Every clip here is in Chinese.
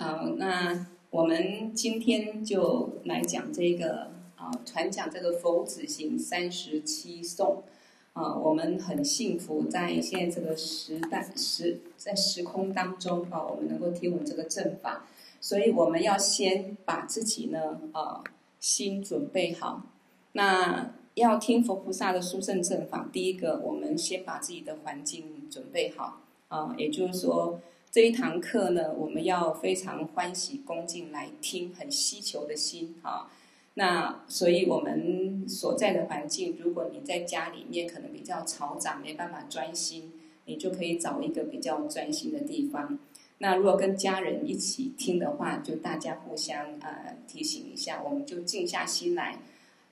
好，那我们今天就来讲这个啊，传讲这个佛子行三十七颂啊。我们很幸福，在现在这个时代时在时空当中啊，我们能够听闻这个正法，所以我们要先把自己呢啊心准备好。那要听佛菩萨的殊胜正法，第一个我们先把自己的环境准备好啊，也就是说。这一堂课呢，我们要非常欢喜恭敬来听，很希求的心啊。那所以我们所在的环境，如果你在家里面可能比较嘈杂，没办法专心，你就可以找一个比较专心的地方。那如果跟家人一起听的话，就大家互相呃提醒一下，我们就静下心来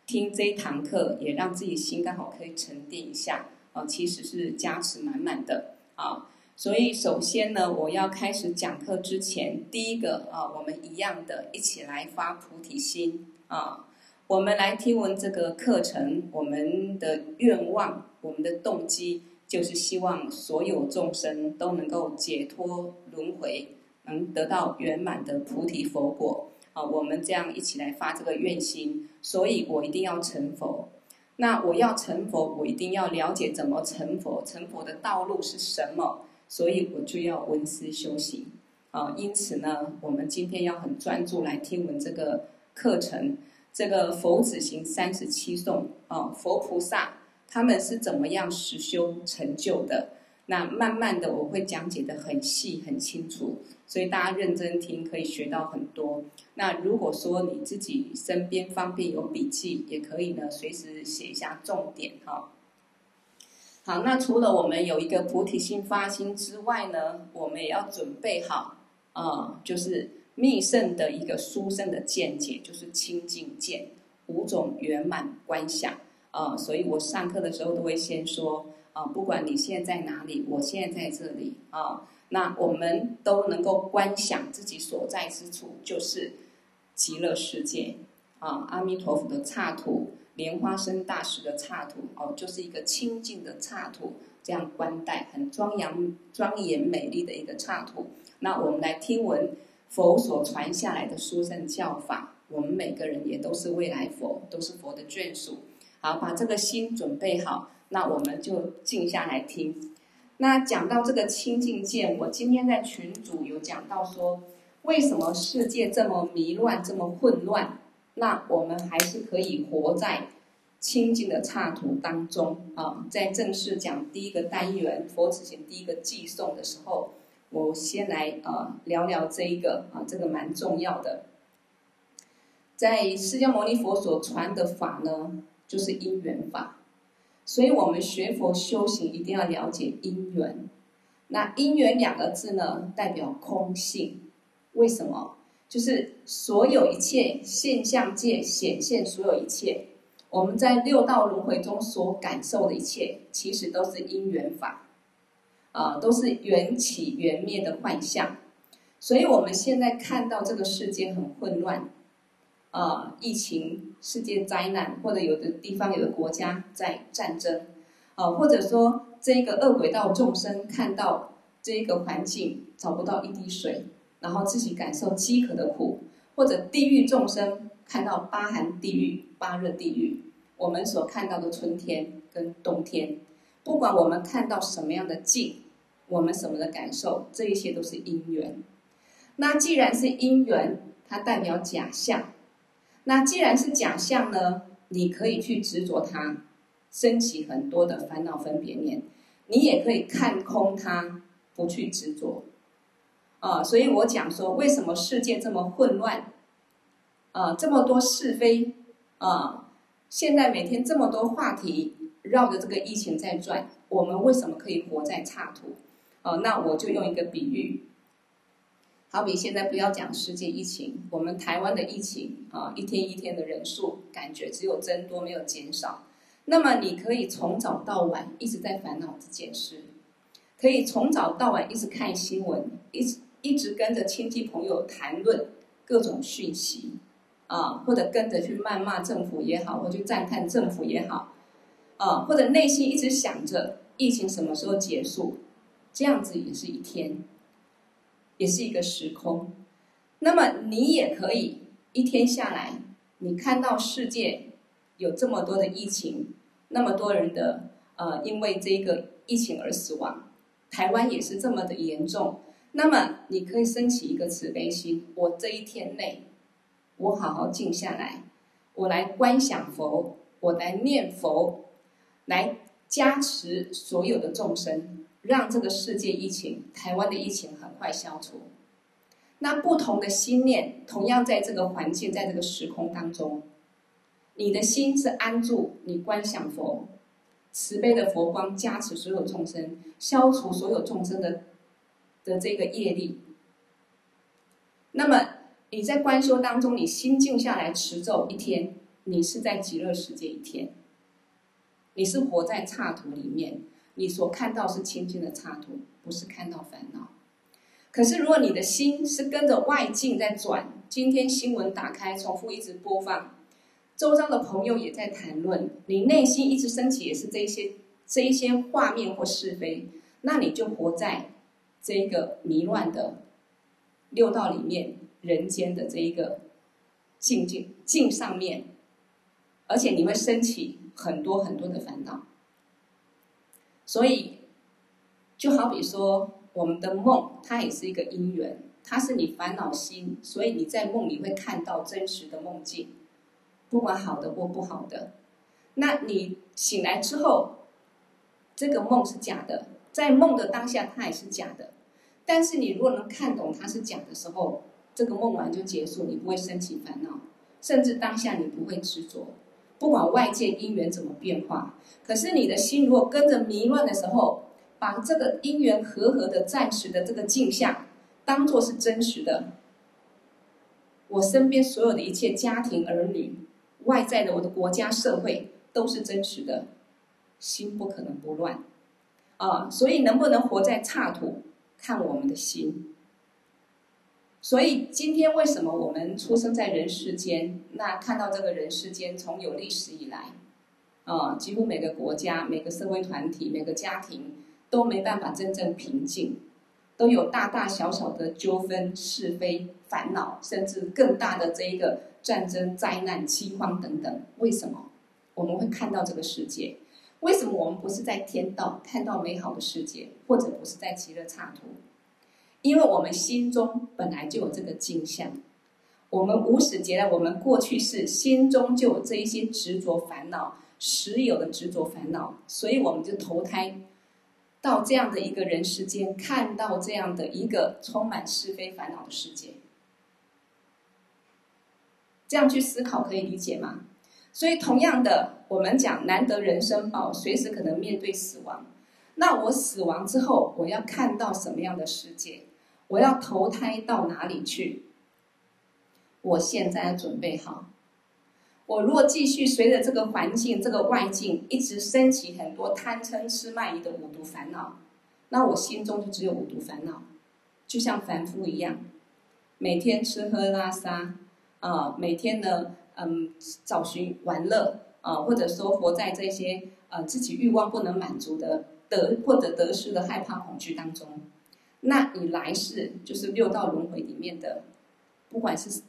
听这一堂课，也让自己心刚好可以沉淀一下哦。其实是加持满满的啊。所以，首先呢，我要开始讲课之前，第一个啊，我们一样的，一起来发菩提心啊。我们来听闻这个课程，我们的愿望，我们的动机，就是希望所有众生都能够解脱轮回，能得到圆满的菩提佛果啊。我们这样一起来发这个愿心，所以我一定要成佛。那我要成佛，我一定要了解怎么成佛，成佛的道路是什么？所以我就要闻思修行啊，因此呢，我们今天要很专注来听闻这个课程，这个佛子行三十七颂啊，佛菩萨他们是怎么样实修成就的？那慢慢的我会讲解得很细很清楚，所以大家认真听，可以学到很多。那如果说你自己身边方便有笔记，也可以呢，随时写一下重点哈。好，那除了我们有一个菩提心发心之外呢，我们也要准备好啊、就是密圣的一个殊胜的见解，就是清净见，五种圆满观想啊、所以我上课的时候都会先说啊、不管你现在在哪里，我现在在这里啊、那我们都能够观想自己所在之处就是极乐世界啊、阿弥陀佛的刹土。莲花生大师的刹土哦，就是一个清净的刹土，这样观待很庄严、庄严美丽的一个刹土。那我们来听闻佛所传下来的书生教法，我们每个人也都是未来佛，都是佛的眷属。好，把这个心准备好，那我们就静下来听。那讲到这个清净见，我今天在群组有讲到说，为什么世界这么迷乱，这么混乱？那我们还是可以活在清净的刹土当中啊！在正式讲第一个单元佛子行第一个偈颂的时候，我先来啊聊聊这一个啊，这个蛮重要的。在释迦牟尼佛所传的法呢，就是因缘法，所以我们学佛修行一定要了解因缘。那因缘两个字呢，代表空性，为什么？就是所有一切现象界显现，所有一切我们在六道轮回中所感受的一切，其实都是因缘法，啊，都是缘起缘灭的幻象。所以我们现在看到这个世界很混乱，啊，疫情、世界灾难，或者有的地方有的国家在战争，啊，或者说这个恶鬼道众生看到这个环境找不到一滴水。然后自己感受饥渴的苦，或者地狱众生看到八寒地狱、八热地狱，我们所看到的春天跟冬天，不管我们看到什么样的境，我们什么的感受，这一些都是因缘。那既然是因缘，它代表假象。那既然是假象呢，你可以去执着它，升起很多的烦恼分别念；你也可以看空它，不去执着。啊，所以我讲说，为什么世界这么混乱？啊，这么多是非啊！现在每天这么多话题绕着这个疫情在转，我们为什么可以活在刹土？啊，那我就用一个比喻，好比现在不要讲世界疫情，我们台湾的疫情啊，一天一天的人数感觉只有增多没有减少。那么你可以从早到晚一直在烦恼这件事，可以从早到晚一直看新闻，一直。一直跟着亲戚朋友谈论各种讯息，啊，或者跟着去谩骂政府也好，或者赞叹政府也好，啊，或者内心一直想着疫情什么时候结束，这样子也是一天，也是一个时空。那么你也可以一天下来，你看到世界有这么多的疫情，那么多人的呃因为这个疫情而死亡，台湾也是这么的严重。那么你可以升起一个慈悲心，我这一天内，我好好静下来，我来观想佛，我来念佛，来加持所有的众生，让这个世界疫情、台湾的疫情很快消除。那不同的心念，同样在这个环境，在这个时空当中，你的心是安住，你观想佛，慈悲的佛光加持所有众生，消除所有众生的的这个业力。那么你在观修当中，你心静下来持咒一天，你是在极乐世界一天，你是活在刹土里面，你所看到是清净的刹土，不是看到烦恼。可是，如果你的心是跟着外境在转，今天新闻打开，重复一直播放，周遭的朋友也在谈论，你内心一直升起也是这一些这一些画面或是非，那你就活在这一个迷乱的六道里面，人间的这一个境界境上面，而且你会升起很多很多的烦恼，所以就好比说。我们的梦，它也是一个因缘，它是你烦恼心，所以你在梦里会看到真实的梦境，不管好的或不好的。那你醒来之后，这个梦是假的，在梦的当下它也是假的。但是你如果能看懂它是假的时候，这个梦完就结束，你不会升起烦恼，甚至当下你不会执着，不管外界因缘怎么变化。可是你的心如果跟着迷乱的时候，把这个因缘和合的暂时的这个镜像，当做是真实的。我身边所有的一切家庭儿女，外在的我的国家社会都是真实的，心不可能不乱，啊，所以能不能活在刹土，看我们的心。所以今天为什么我们出生在人世间？那看到这个人世间从有历史以来，啊，几乎每个国家、每个社会团体、每个家庭。都没办法真正平静，都有大大小小的纠纷、是非、烦恼，甚至更大的这一个战争、灾难、饥荒等等。为什么我们会看到这个世界？为什么我们不是在天道看到美好的世界，或者不是在极乐刹土？因为我们心中本来就有这个镜像，我们无始劫来，我们过去世心中就有这一些执着烦恼，实有的执着烦恼，所以我们就投胎。到这样的一个人世间，看到这样的一个充满是非烦恼的世界，这样去思考可以理解吗？所以，同样的，我们讲难得人生宝，随时可能面对死亡。那我死亡之后，我要看到什么样的世界？我要投胎到哪里去？我现在要准备好。我如果继续随着这个环境、这个外境一直升起很多贪嗔痴慢疑的五毒烦恼，那我心中就只有五毒烦恼，就像凡夫一样，每天吃喝拉撒，啊、每天呢，嗯，找寻玩乐，啊、或者说活在这些呃自己欲望不能满足的得或者得失的害怕恐惧当中，那你来世就是六道轮回里面的，不管是。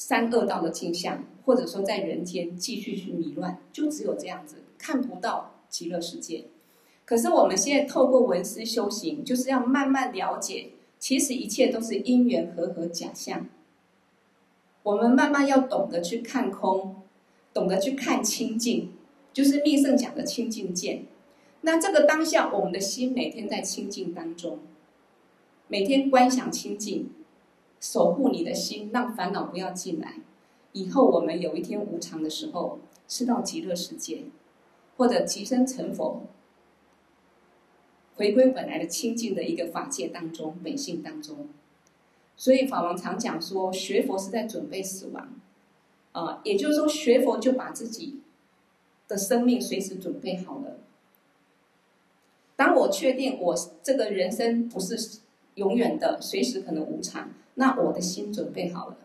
三恶道的镜像，或者说在人间继续去迷乱，就只有这样子，看不到极乐世界。可是我们现在透过闻思修行，就是要慢慢了解，其实一切都是因缘和合假象。我们慢慢要懂得去看空，懂得去看清净，就是密圣讲的清净见。那这个当下，我们的心每天在清净当中，每天观想清净。守护你的心，让烦恼不要进来。以后我们有一天无常的时候，是到极乐世界，或者极生成佛，回归本来的清净的一个法界当中、本性当中。所以法王常讲说，学佛是在准备死亡，啊，也就是说学佛就把自己的生命随时准备好了。当我确定我这个人生不是永远的，随时可能无常。那我的心准备好了，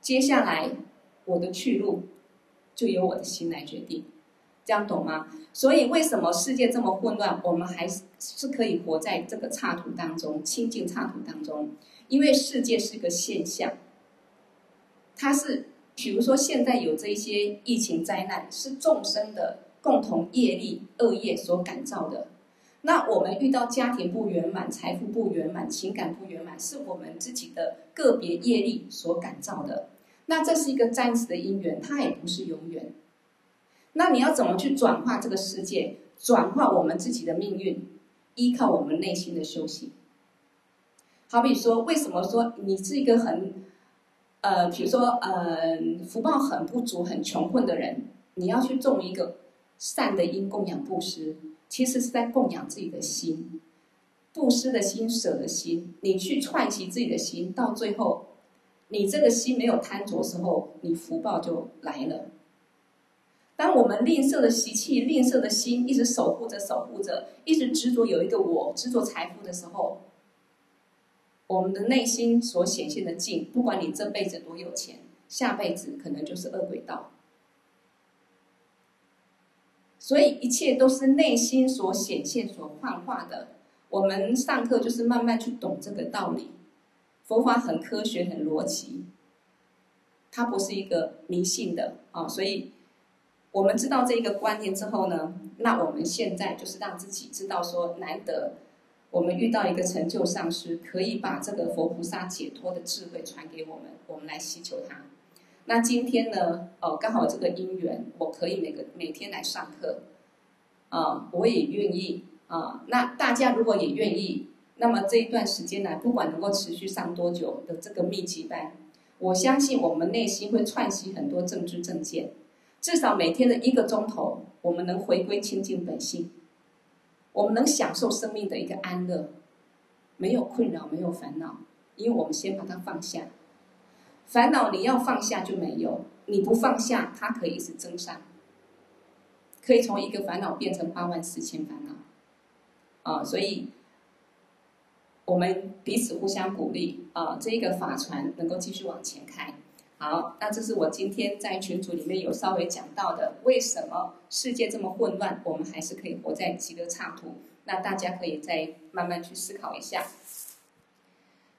接下来我的去路就由我的心来决定，这样懂吗？所以为什么世界这么混乱，我们还是是可以活在这个刹土当中，清净刹土当中？因为世界是个现象，它是，比如说现在有这一些疫情灾难，是众生的共同业力恶业所感召的。那我们遇到家庭不圆满、财富不圆满、情感不圆满，是我们自己的个别业力所感召的。那这是一个暂时的因缘，它也不是永远。那你要怎么去转化这个世界，转化我们自己的命运？依靠我们内心的修行。好比说，为什么说你是一个很，呃，比如说，呃，福报很不足、很穷困的人，你要去种一个善的因，供养布施。其实是在供养自己的心，布施的心、舍的心，你去串习自己的心，到最后，你这个心没有贪着时候，你福报就来了。当我们吝啬的习气、吝啬的心一直守护着、守护着，一直执着有一个我、执着财富的时候，我们的内心所显现的境，不管你这辈子多有钱，下辈子可能就是恶鬼道。所以一切都是内心所显现、所幻化的。我们上课就是慢慢去懂这个道理。佛法很科学、很逻辑，它不是一个迷信的啊。所以，我们知道这一个观念之后呢，那我们现在就是让自己知道说，难得我们遇到一个成就上师，可以把这个佛菩萨解脱的智慧传给我们，我们来祈求他。那今天呢？哦，刚好这个因缘，我可以每个每天来上课，啊，我也愿意啊。那大家如果也愿意，那么这一段时间来，不管能够持续上多久的这个密集班，我相信我们内心会串习很多正知正见，至少每天的一个钟头，我们能回归清净本性，我们能享受生命的一个安乐，没有困扰，没有烦恼，因为我们先把它放下。烦恼你要放下就没有，你不放下，它可以是增上，可以从一个烦恼变成八万四千烦恼，啊，所以我们彼此互相鼓励啊，这一个法船能够继续往前开。好，那这是我今天在群组里面有稍微讲到的，为什么世界这么混乱，我们还是可以活在极乐刹土？那大家可以再慢慢去思考一下。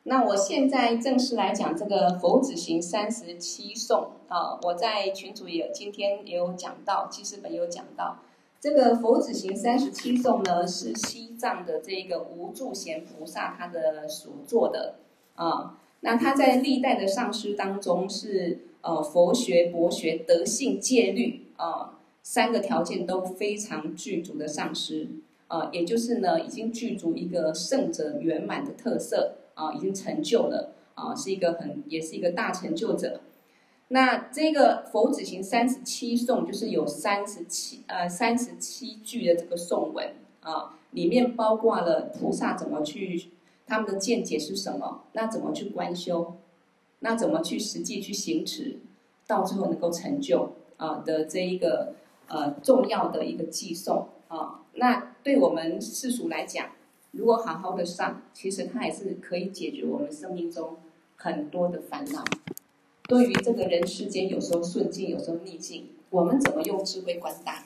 那我现在正式来讲这个佛子行三十七颂啊，我在群组也今天也有讲到，记事本有讲到，这个佛子行三十七颂呢是西藏的这个无住贤菩萨他的所做的啊，那他在历代的上师当中是呃佛学、博学、德性、戒律啊三个条件都非常具足的上师啊，也就是呢已经具足一个圣者圆满的特色。啊，已经成就了啊，是一个很，也是一个大成就者。那这个佛子行三十七颂，就是有三十七呃三十七句的这个颂文啊，里面包括了菩萨怎么去，他们的见解是什么，那怎么去观修，那怎么去实际去行持，到最后能够成就啊的这一个呃重要的一个寄送啊。那对我们世俗来讲。如果好好的上，其实它也是可以解决我们生命中很多的烦恼。对于这个人世间，有时候顺境，有时候逆境，我们怎么用智慧观待？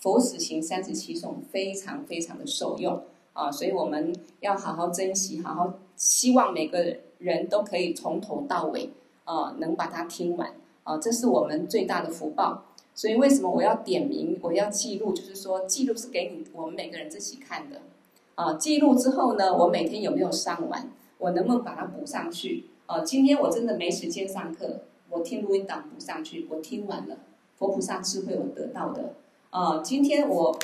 佛子行三十七颂非常非常的受用啊！所以我们要好好珍惜，好好希望每个人都可以从头到尾啊，能把它听完啊！这是我们最大的福报。所以为什么我要点名，我要记录？就是说，记录是给你我们每个人自己看的。啊，记录之后呢，我每天有没有上完？我能不能把它补上去？啊，今天我真的没时间上课，我听录音档补上去。我听完了，佛菩萨智慧我得到的。啊，今天我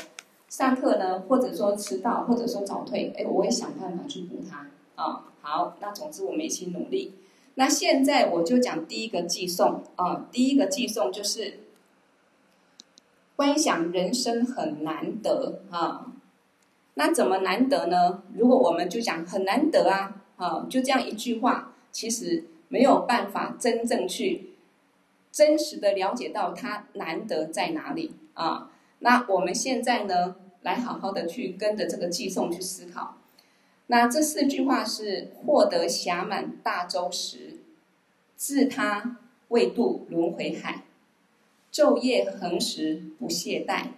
上课呢，或者说迟到，或者说早退，哎，我会想办法去补它。啊，好，那总之我们一起努力。那现在我就讲第一个寄送啊，第一个寄送就是观想人生很难得啊。那怎么难得呢？如果我们就讲很难得啊，啊，就这样一句话，其实没有办法真正去真实的了解到它难得在哪里啊。那我们现在呢，来好好的去跟着这个偈颂去思考。那这四句话是：获得暇满大周时，自他未渡轮回海；昼夜恒时不懈怠，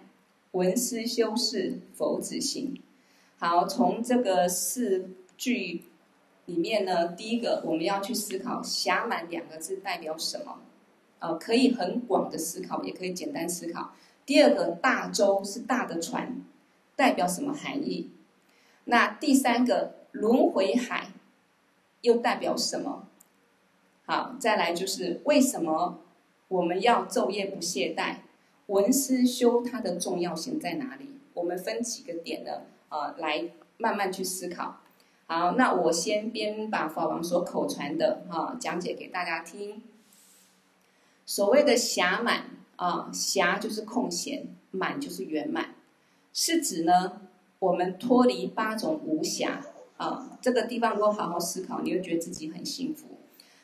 闻思修饰佛子行。好，从这个四句里面呢，第一个我们要去思考“暇满”两个字代表什么？呃，可以很广的思考，也可以简单思考。第二个“大舟”是大的船，代表什么含义？那第三个“轮回海”又代表什么？好，再来就是为什么我们要昼夜不懈怠？文思修它的重要性在哪里？我们分几个点呢？呃，来慢慢去思考。好，那我先边把法王所口传的哈讲解给大家听。所谓的暇满啊，暇就是空闲，满就是圆满，是指呢我们脱离八种无暇啊。这个地方如果好好思考，你会觉得自己很幸福。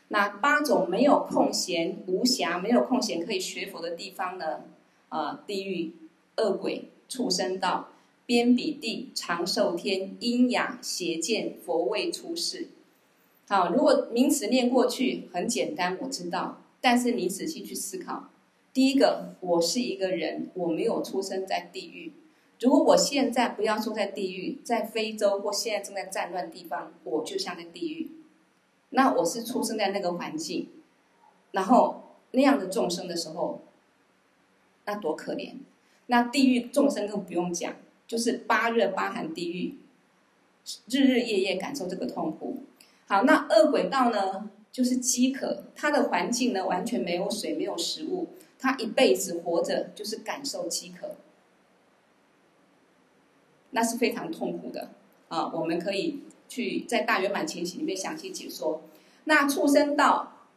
那八种没有空闲、无暇、没有空闲可以学佛的地方呢？啊，地狱、恶鬼、畜生道。边彼地、长寿天、阴雅、邪见、佛位出世。好，如果名词念过去很简单，我知道。但是你仔细去思考，第一个，我是一个人，我没有出生在地狱。如果我现在不要说在地狱，在非洲或现在正在战乱地方，我就像在地狱。那我是出生在那个环境，然后那样的众生的时候，那多可怜。那地狱众生更不用讲。就是八热八寒地狱，日日夜夜感受这个痛苦。好，那恶鬼道呢？就是饥渴，它的环境呢完全没有水，没有食物，它一辈子活着就是感受饥渴，那是非常痛苦的啊！我们可以去在大圆满前行里面详细解说。那畜生道，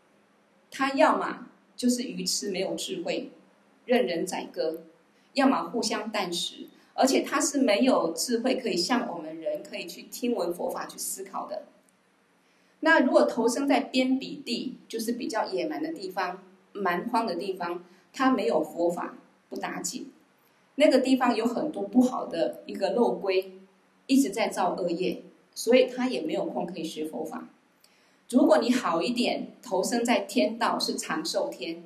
它要么就是愚痴没有智慧，任人宰割；要么互相啖食。而且他是没有智慧，可以像我们人可以去听闻佛法去思考的。那如果投生在边鄙地，就是比较野蛮的地方、蛮荒的地方，他没有佛法不打紧。那个地方有很多不好的一个漏龟，一直在造恶业，所以他也没有空可以学佛法。如果你好一点，投生在天道是长寿天，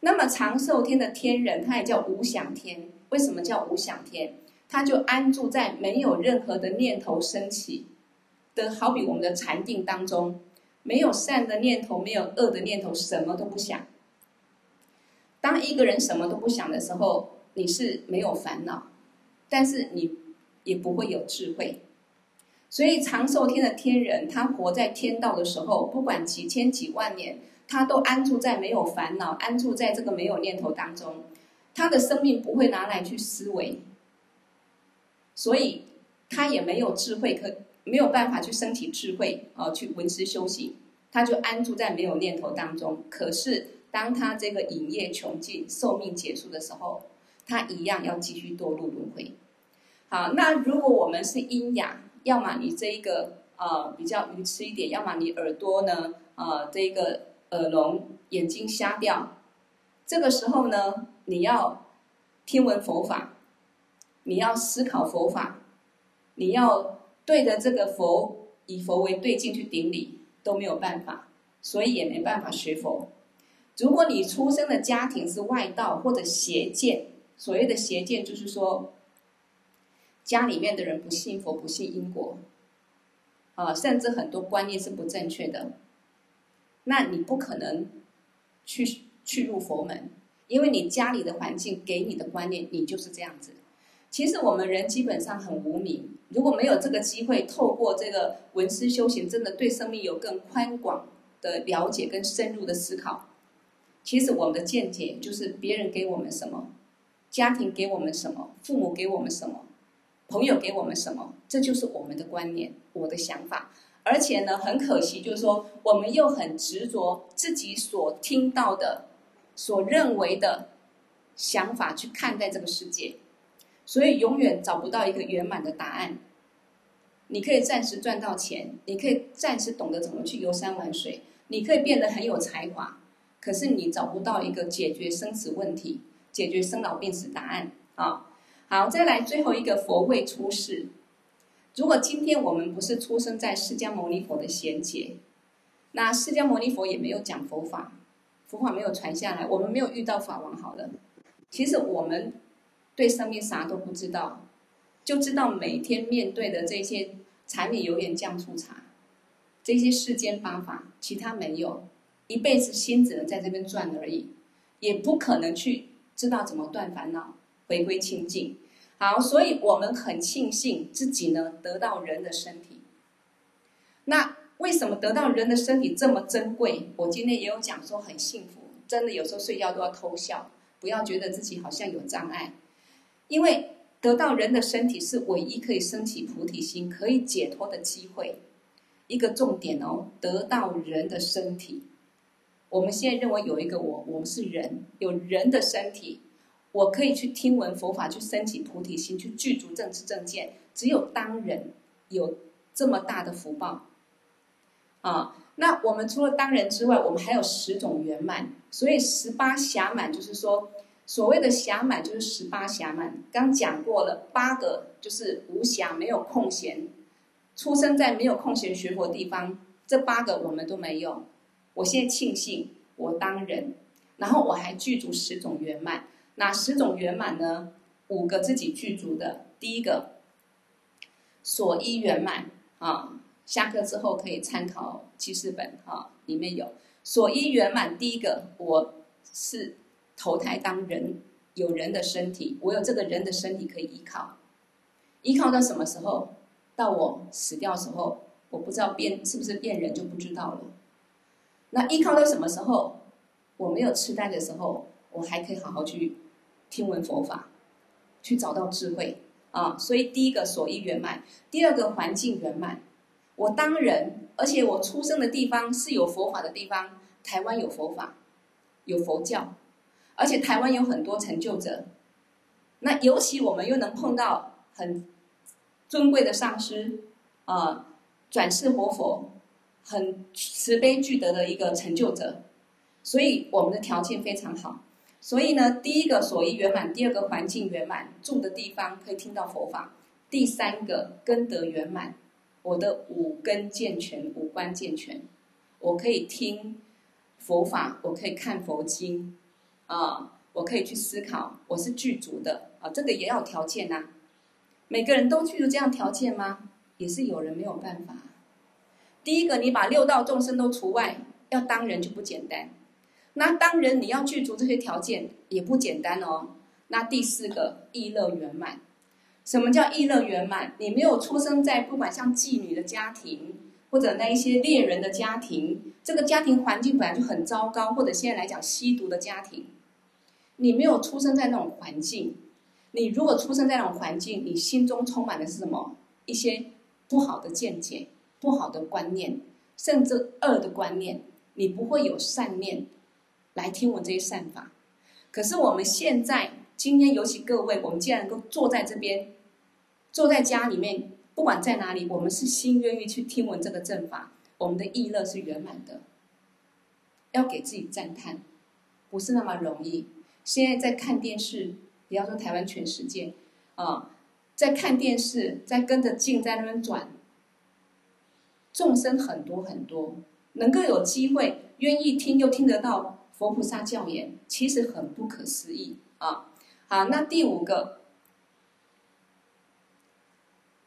那么长寿天的天人，他也叫无想天。为什么叫无想天？他就安住在没有任何的念头升起的，好比我们的禅定当中，没有善的念头，没有恶的念头，什么都不想。当一个人什么都不想的时候，你是没有烦恼，但是你也不会有智慧。所以长寿天的天人，他活在天道的时候，不管几千几万年，他都安住在没有烦恼，安住在这个没有念头当中。他的生命不会拿来去思维，所以他也没有智慧，可没有办法去升起智慧啊，去闻思修行，他就安住在没有念头当中。可是当他这个瘾业穷尽、寿命结束的时候，他一样要继续堕入轮回。好，那如果我们是阴阳，要么你这一个呃比较愚痴一点，要么你耳朵呢呃这个耳聋、眼睛瞎掉，这个时候呢？你要听闻佛法，你要思考佛法，你要对着这个佛以佛为对境去顶礼，都没有办法，所以也没办法学佛。如果你出生的家庭是外道或者邪见，所谓的邪见就是说，家里面的人不信佛、不信因果，啊，甚至很多观念是不正确的，那你不可能去去入佛门。因为你家里的环境给你的观念，你就是这样子。其实我们人基本上很无明，如果没有这个机会，透过这个文思修行，真的对生命有更宽广的了解跟深入的思考。其实我们的见解就是别人给我们什么，家庭给我们什么，父母给我们什么，朋友给我们什么，这就是我们的观念，我的想法。而且呢，很可惜，就是说我们又很执着自己所听到的。所认为的想法去看待这个世界，所以永远找不到一个圆满的答案。你可以暂时赚到钱，你可以暂时懂得怎么去游山玩水，你可以变得很有才华，可是你找不到一个解决生死问题、解决生老病死答案啊！好，再来最后一个佛位出世。如果今天我们不是出生在释迦牟尼佛的贤劫，那释迦牟尼佛也没有讲佛法。佛法没有传下来，我们没有遇到法王。好了，其实我们对生命啥都不知道，就知道每天面对的这些柴米油盐酱醋茶，这些世间八法，其他没有，一辈子心只能在这边转而已，也不可能去知道怎么断烦恼，回归清净。好，所以我们很庆幸自己呢得到人的身体。那为什么得到人的身体这么珍贵？我今天也有讲说很幸福，真的有时候睡觉都要偷笑，不要觉得自己好像有障碍，因为得到人的身体是唯一可以升起菩提心、可以解脱的机会。一个重点哦，得到人的身体。我们现在认为有一个我，我们是人，有人的身体。我可以去听闻佛法，去升起菩提心，去具足正知正见。只有当人有这么大的福报啊！那我们除了当人之外，我们还有十种圆满。所以十八暇满就是说，所谓的暇满就是十八暇满。刚讲过了，八个就是无暇，没有空闲，出生在没有空闲学佛地方。这八个我们都没有。我现在庆幸我当人，然后我还具足十种圆满。哪十种圆满呢？五个自己具足的。第一个，所依圆满啊，下课之后可以参考记事本啊，里面有所依圆满。第一个，我是投胎当人，有人的身体，我有这个人的身体可以依靠。依靠到什么时候？到我死掉时候，我不知道变是不是变人就不知道了。那依靠到什么时候？我没有痴呆的时候，我还可以好好去。听闻佛法，去找到智慧啊！所以第一个所依圆满，第二个环境圆满。我当人，而且我出生的地方是有佛法的地方，台湾有佛法，有佛教，而且台湾有很多成就者。那尤其我们又能碰到很尊贵的上师啊，转世活佛，很慈悲具德的一个成就者，所以我们的条件非常好。所以呢，第一个所依圆满，第二个环境圆满，住的地方可以听到佛法；第三个根德圆满，我的五根健全，五官健全，我可以听佛法，我可以看佛经，啊，我可以去思考，我是具足的啊，这个也要条件呐、啊。每个人都具足这样条件吗？也是有人没有办法。第一个，你把六道众生都除外，要当人就不简单。那当然，你要具足这些条件也不简单哦。那第四个，意乐圆满。什么叫意乐圆满？你没有出生在不管像妓女的家庭，或者那一些猎人的家庭，这个家庭环境本来就很糟糕，或者现在来讲吸毒的家庭，你没有出生在那种环境。你如果出生在那种环境，你心中充满的是什么？一些不好的见解、不好的观念，甚至恶的观念，你不会有善念。来听闻这些善法，可是我们现在今天，尤其各位，我们既然能够坐在这边，坐在家里面，不管在哪里，我们是心愿意去听闻这个正法，我们的意乐是圆满的，要给自己赞叹，不是那么容易。现在在看电视，不要说台湾，全世界啊，在看电视，在跟着镜在那边转，众生很多很多，能够有机会愿意听又听得到。佛菩萨教言其实很不可思议啊！好，那第五个，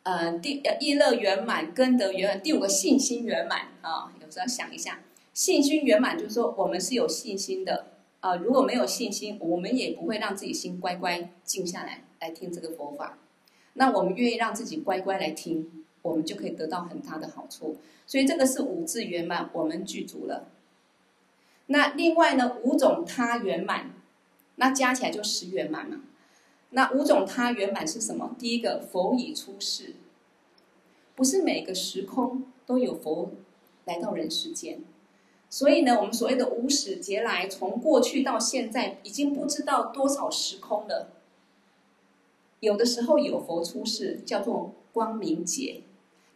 呃，第意乐圆满，根德圆满。第五个信心圆满啊！有时候想一下，信心圆满就是说我们是有信心的啊。如果没有信心，我们也不会让自己心乖乖静下来来听这个佛法。那我们愿意让自己乖乖来听，我们就可以得到很大的好处。所以这个是五智圆满，我们具足了。那另外呢，五种他圆满，那加起来就十圆满嘛。那五种他圆满是什么？第一个，佛已出世，不是每个时空都有佛来到人世间，所以呢，我们所谓的无始劫来，从过去到现在，已经不知道多少时空了。有的时候有佛出世，叫做光明劫，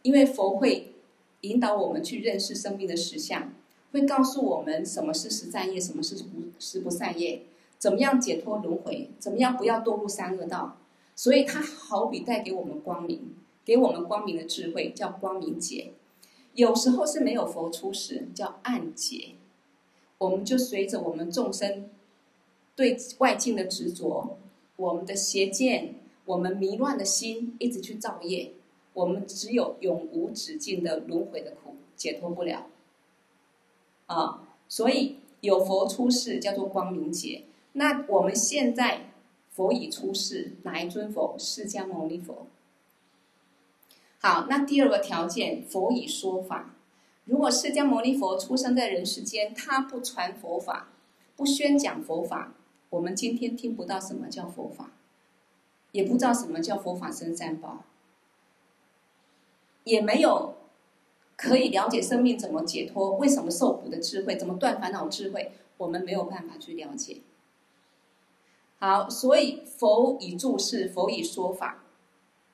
因为佛会引导我们去认识生命的实相。会告诉我们什么是十善业，什么是不十不善业，怎么样解脱轮回，怎么样不要堕入三恶道。所以它好比带给我们光明，给我们光明的智慧，叫光明劫。有时候是没有佛出世，叫暗劫。我们就随着我们众生对外境的执着，我们的邪见，我们迷乱的心，一直去造业。我们只有永无止境的轮回的苦，解脱不了。啊，所以有佛出世叫做光明劫。那我们现在佛已出世，哪一尊佛？释迦牟尼佛。好，那第二个条件，佛以说法。如果释迦牟尼佛出生在人世间，他不传佛法，不宣讲佛法，我们今天听不到什么叫佛法，也不知道什么叫佛法僧三宝，也没有。可以了解生命怎么解脱，为什么受苦的智慧，怎么断烦恼智慧，我们没有办法去了解。好，所以佛以住世，佛以说法。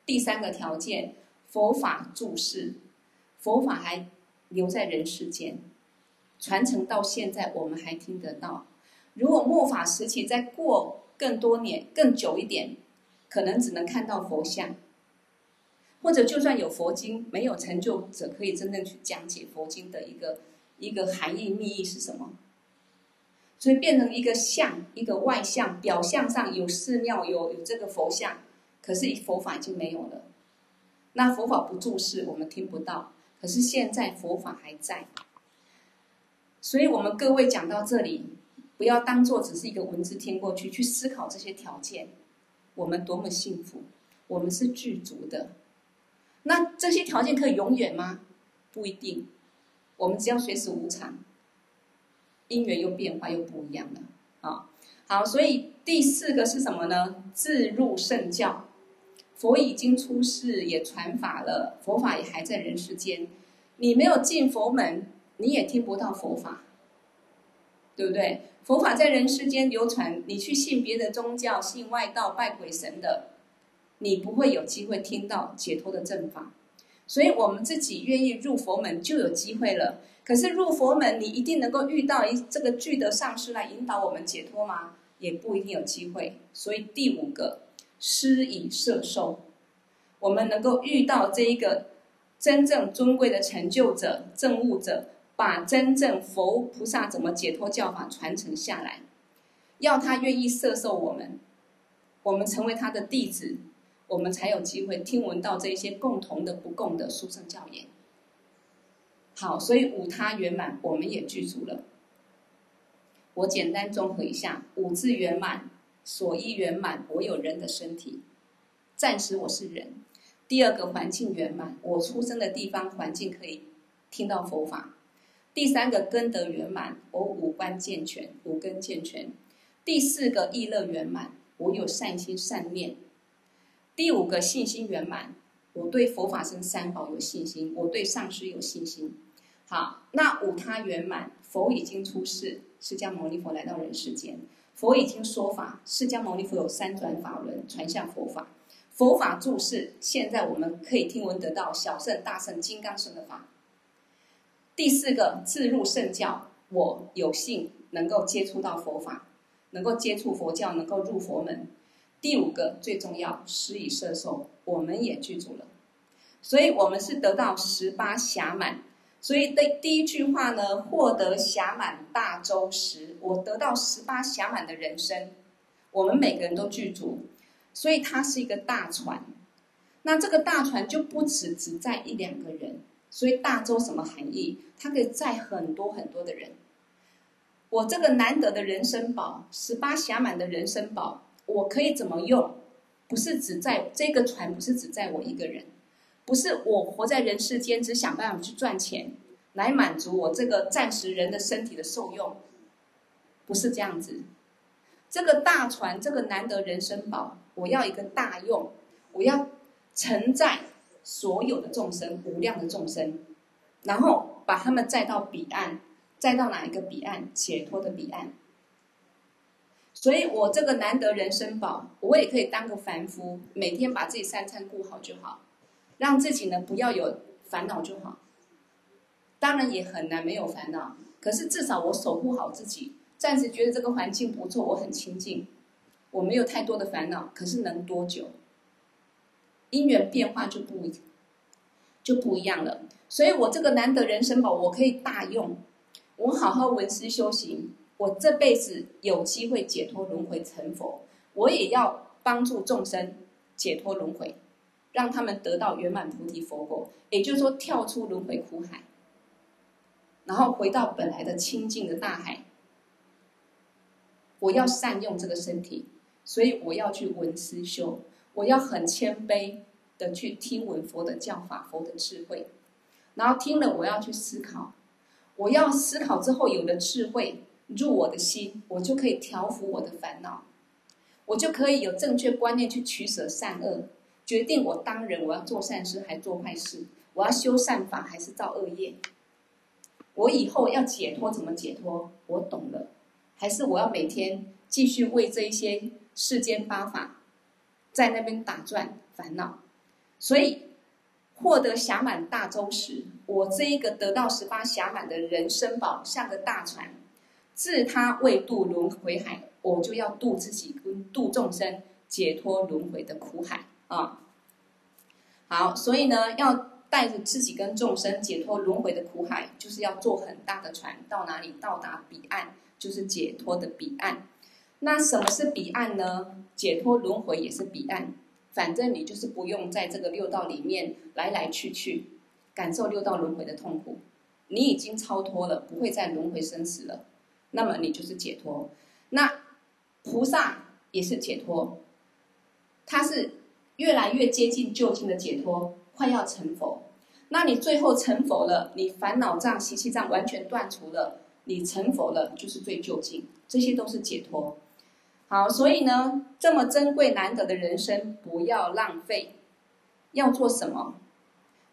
第三个条件，佛法注释，佛法还留在人世间，传承到现在，我们还听得到。如果末法时期再过更多年、更久一点，可能只能看到佛像。或者就算有佛经，没有成就者可以真正去讲解佛经的一个一个含义密意是什么？所以变成一个像，一个外相，表象上有寺庙，有有这个佛像，可是佛法已经没有了。那佛法不住世，我们听不到。可是现在佛法还在，所以我们各位讲到这里，不要当做只是一个文字听过去，去思考这些条件，我们多么幸福，我们是具足的。那这些条件可以永远吗？不一定。我们只要随时无常，因缘又变化又不一样了。啊，好，所以第四个是什么呢？自入圣教，佛已经出世，也传法了，佛法也还在人世间。你没有进佛门，你也听不到佛法，对不对？佛法在人世间流传，你去信别的宗教，信外道，拜鬼神的。你不会有机会听到解脱的正法，所以我们自己愿意入佛门就有机会了。可是入佛门，你一定能够遇到一这个具德上师来引导我们解脱吗？也不一定有机会。所以第五个，施以摄受，我们能够遇到这一个真正尊贵的成就者、证悟者，把真正佛菩萨怎么解脱教法传承下来，要他愿意摄受我们，我们成为他的弟子。我们才有机会听闻到这些共同的不共的殊胜教言。好，所以五他圆满，我们也具足了。我简单综合一下：五字圆满，所依圆满，我有人的身体，暂时我是人。第二个环境圆满，我出生的地方环境可以听到佛法。第三个根德圆满，我五官健全，五根健全。第四个意乐圆满，我有善心善念。第五个信心圆满，我对佛法僧三宝有信心，我对上师有信心。好，那五他圆满，佛已经出世，释迦牟尼佛来到人世间，佛已经说法，释迦牟尼佛有三转法轮传向佛法，佛法住世，现在我们可以听闻得到小圣、大圣、金刚乘的法。第四个自入圣教，我有幸能够接触到佛法，能够接触佛教，能够入佛门。第五个最重要，施以摄受，我们也具足了，所以我们是得到十八暇满。所以的第一句话呢，获得暇满大洲时，我得到十八暇满的人生，我们每个人都具足，所以它是一个大船。那这个大船就不止只载一两个人，所以大洲什么含义？它可以载很多很多的人。我这个难得的人生宝，十八暇满的人生宝。我可以怎么用？不是只在这个船，不是只载我一个人，不是我活在人世间只想办法去赚钱来满足我这个暂时人的身体的受用，不是这样子。这个大船，这个难得人生宝，我要一个大用，我要承载所有的众生，无量的众生，然后把他们载到彼岸，载到哪一个彼岸？解脱的彼岸。所以我这个难得人生宝，我也可以当个凡夫，每天把自己三餐顾好就好，让自己呢不要有烦恼就好。当然也很难没有烦恼，可是至少我守护好自己，暂时觉得这个环境不错，我很清净，我没有太多的烦恼。可是能多久？因缘变化就不就不一样了。所以我这个难得人生宝，我可以大用，我好好闻思修行。我这辈子有机会解脱轮回成佛，我也要帮助众生解脱轮回，让他们得到圆满菩提佛果。也就是说，跳出轮回苦海。然后回到本来的清净的大海。我要善用这个身体，所以我要去闻思修，我要很谦卑的去听闻佛的教法、佛的智慧，然后听了我要去思考，我要思考之后有了智慧入我的心，我就可以调伏我的烦恼，我就可以有正确观念去取舍善恶，决定我当人我要做善事还做坏事，我要修善法还是造恶业，我以后要解脱怎么解脱？我懂了。还是我要每天继续为这一些世间八法在那边打转烦恼，所以获得暇满大舟时，我这一个得到十八暇满的人生宝像个大船，自他为渡轮回海，我就要渡自己跟渡众生解脱轮回的苦海啊！好，所以呢，要带着自己跟众生解脱轮回的苦海，就是要坐很大的船，到哪里到达彼岸。就是解脱的彼岸，那什么是彼岸呢？解脱轮回也是彼岸，反正你就是不用在这个六道里面来来去去，感受六道轮回的痛苦，你已经超脱了，不会再轮回生死了，那么你就是解脱。那菩萨也是解脱，他是越来越接近究竟的解脱，快要成佛。那你最后成佛了，你烦恼障、习气障完全断除了。你成佛了，就是最究竟，这些都是解脱。好，所以呢，这么珍贵难得的人生，不要浪费。要做什么？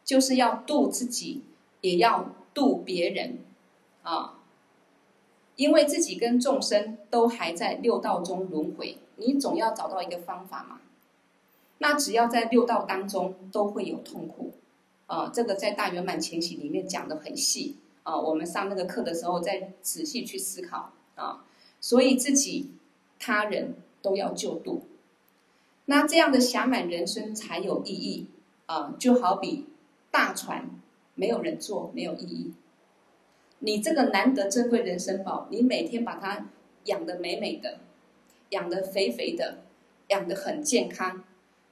就是要度自己，也要度别人啊。因为自己跟众生都还在六道中轮回，你总要找到一个方法嘛。那只要在六道当中都会有痛苦啊，这个在大圆满前行里面讲得很细。啊，我们上那个课的时候再仔细去思考啊，所以自己、他人都要救度，那这样的暇满人生才有意义啊！就好比大船没有人坐，没有意义。你这个难得珍贵人生宝，你每天把它养得美美的，养得肥肥的，养得很健康，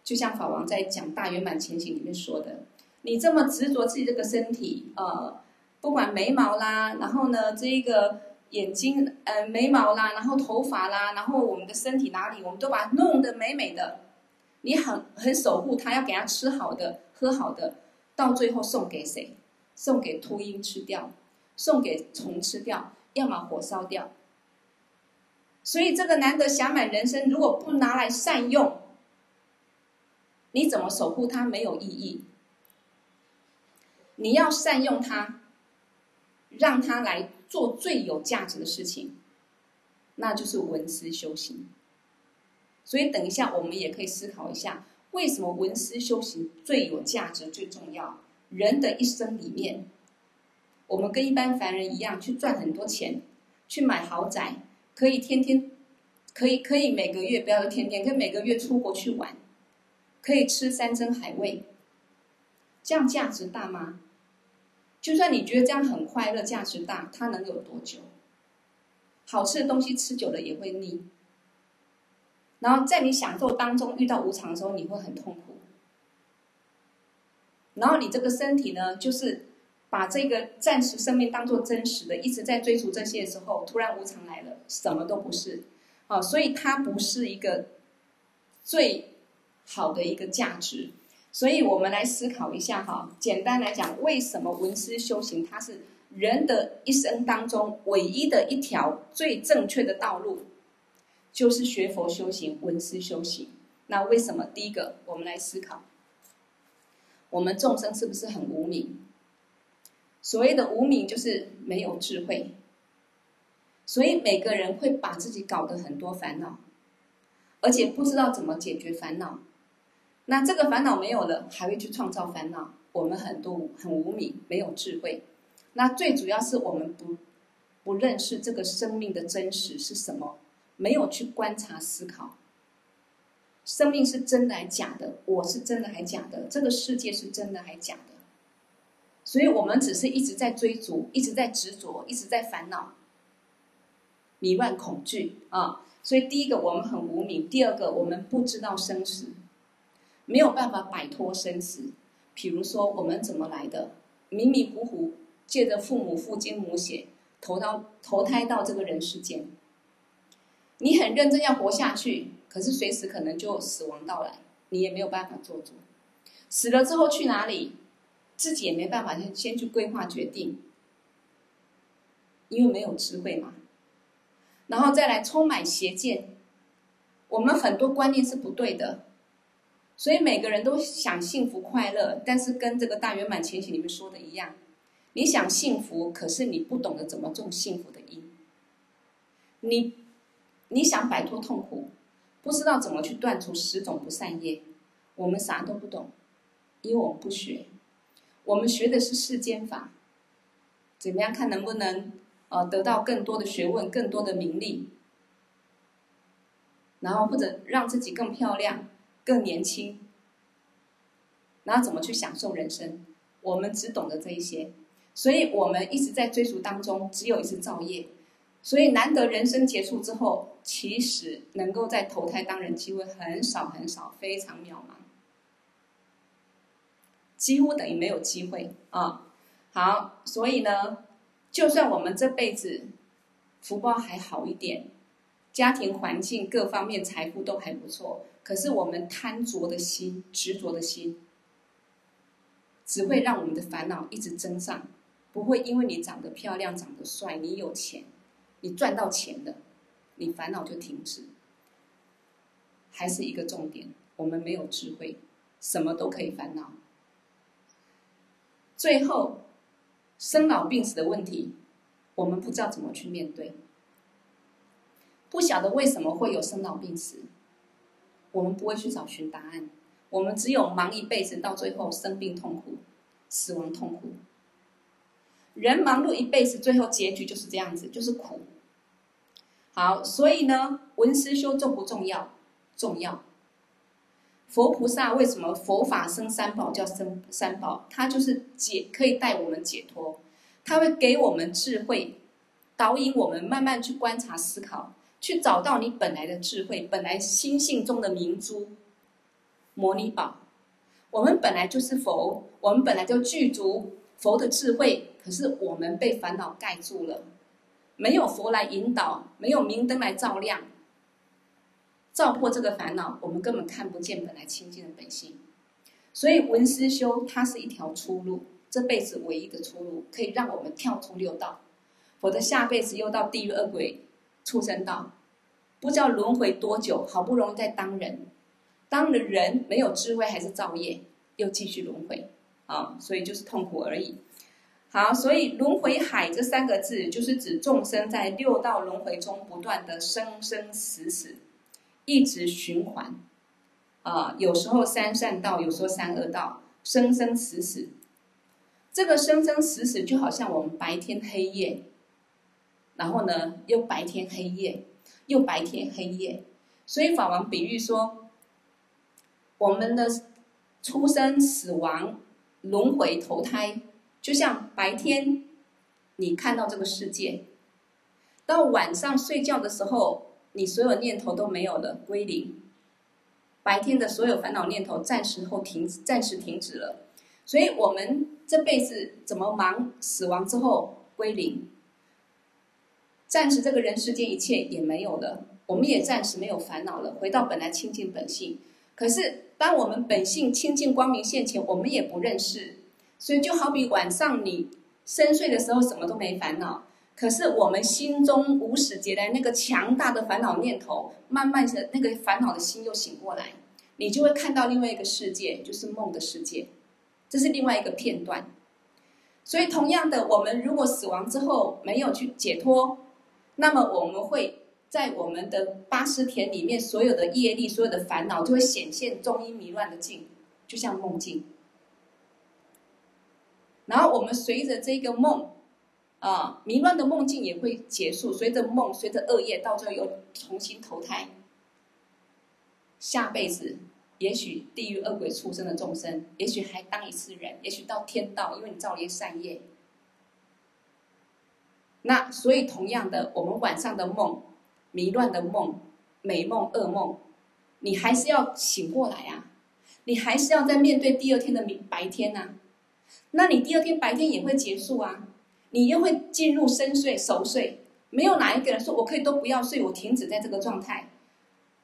就像法王在讲《大圆满前行》里面说的，你这么执着自己这个身体，呃。不管眉毛啦，然后呢，这一个眼睛，呃，眉毛啦，然后头发啦，然后我们的身体哪里，我们都把它弄得美美的。你很很守护它，要给它吃好的，喝好的，到最后送给谁？送给秃鹰吃掉，送给虫吃掉，要么火烧掉。所以这个难得暇满人生，如果不拿来善用，你怎么守护它没有意义？你要善用它。让它来做最有价值的事情，那就是闻思修行。所以等一下我们也可以思考一下，为什么闻思修行最有价值、最重要？人的一生里面，我们跟一般凡人一样去赚很多钱，去买豪宅，可以天天，可以可以每个月不要天天，可以每个月出国去玩，可以吃山珍海味，这样价值大吗？就算你觉得这样很快乐、价值大，它能有多久？好吃的东西吃久了也会腻。然后在你享受当中遇到无常的时候，你会很痛苦。然后你这个身体呢，就是把这个暂时生命当做真实的，一直在追逐这些的时候，突然无常来了，什么都不是。啊，所以它不是一个最好的一个价值。所以我们来思考一下哈，简单来讲，为什么闻思修行它是人的一生当中唯一的一条最正确的道路，就是学佛修行、闻思修行。那为什么？第一个，我们来思考，我们众生是不是很无明？所谓的无明，就是没有智慧，所以每个人会把自己搞得很多烦恼，而且不知道怎么解决烦恼。那这个烦恼没有了，还会去创造烦恼。我们很多很无明，没有智慧。那最主要是我们不不认识这个生命的真实是什么，没有去观察思考。生命是真的还假的？我是真的还假的？这个世界是真的还假的？所以我们只是一直在追逐，一直在执着，一直在烦恼，迷乱恐惧啊！所以第一个我们很无明，第二个我们不知道生死。没有办法摆脱生死，比如说我们怎么来的，迷迷糊糊借着父母父精母血投到投胎到这个人世间。你很认真要活下去，可是随时可能就死亡到来，你也没有办法做主。死了之后去哪里，自己也没办法先先去规划决定，因为没有智慧嘛。然后再来充满邪见，我们很多观念是不对的，所以每个人都想幸福快乐，但是跟这个大圆满前行里面说的一样，你想幸福，可是你不懂得怎么种幸福的因，你你想摆脱痛苦，不知道怎么去断除十种不善业，我们啥都不懂，因为我们不学，我们学的是世间法，怎么样看能不能？呃，得到更多的学问，更多的名利，然后或者让自己更漂亮、更年轻，然后怎么去享受人生？我们只懂得这一些，所以我们一直在追逐当中，只有一次造业，所以难得人生结束之后，其实能够在投胎当人机会很少很少，非常渺茫，几乎等于没有机会啊。好，所以呢。就算我们这辈子福报还好一点，家庭环境各方面财富都还不错，可是我们贪着的心、执着的心，只会让我们的烦恼一直增上，不会因为你长得漂亮、长得帅、你有钱、你赚到钱的，你烦恼就停止。还是一个重点，我们没有智慧，什么都可以烦恼，最后。生老病死的问题，我们不知道怎么去面对，不晓得为什么会有生老病死，我们不会去找寻答案，我们只有忙一辈子，到最后生病痛苦、死亡痛苦。人忙碌一辈子，最后结局就是这样子，就是苦。好，所以呢，文思修重不重要？重要。佛菩萨为什么佛法生三宝叫生三宝？它就是解，可以带我们解脱，它会给我们智慧，导引我们慢慢去观察思考，去找到你本来的智慧，本来心性中的明珠，摩尼宝。我们本来就是佛，我们本来就具足佛的智慧，可是我们被烦恼盖住了，没有佛来引导，没有明灯来照亮。照破这个烦恼，我们根本看不见本来清净的本性，所以文思修它是一条出路，这辈子唯一的出路，可以让我们跳出六道，否则下辈子又到地狱恶鬼、畜生道，不知道轮回多久，好不容易再当人，当了人没有智慧还是造业，又继续轮回，啊，所以就是痛苦而已。好，所以轮回海这三个字，就是指众生在六道轮回中不断的生生死死。一直循环，啊，有时候三善道，有时候三恶道，生生死死。这个生生死死就好像我们白天黑夜，然后呢又白天黑夜，又白天黑夜。所以法王比喻说，我们的出生、死亡、轮回、投胎，就像白天你看到这个世界，到晚上睡觉的时候。你所有念头都没有了，归零。白天的所有烦恼念头暂时后停，暂时停止了。所以我们这辈子怎么忙？死亡之后归零，暂时这个人世间一切也没有了，我们也暂时没有烦恼了，回到本来清净本性。可是当我们本性清净光明现前，我们也不认识。所以就好比晚上你深睡的时候，什么都没烦恼。可是我们心中无始劫来那个强大的烦恼念头，慢慢的那个烦恼的心又醒过来，你就会看到另外一个世界，就是梦的世界，这是另外一个片段。所以同样的，我们如果死亡之后没有去解脱，那么我们会在我们的八识田里面，所有的业力、所有的烦恼就会显现中阴迷乱的境，就像梦境。然后我们随着这个梦。啊，迷乱的梦境也会结束，随着梦，随着恶业，到最后又重新投胎。下辈子，也许地狱恶鬼出生的众生，也许还当一次人，也许到天道，因为你造了一善业。那所以同样的，我们晚上的梦，迷乱的梦，美梦、噩梦，你还是要醒过来啊！你还是要在面对第二天的明白天呐、啊。那你第二天白天也会结束啊。你又会进入深睡熟睡。没有哪一个人说我可以都不要睡，我停止在这个状态。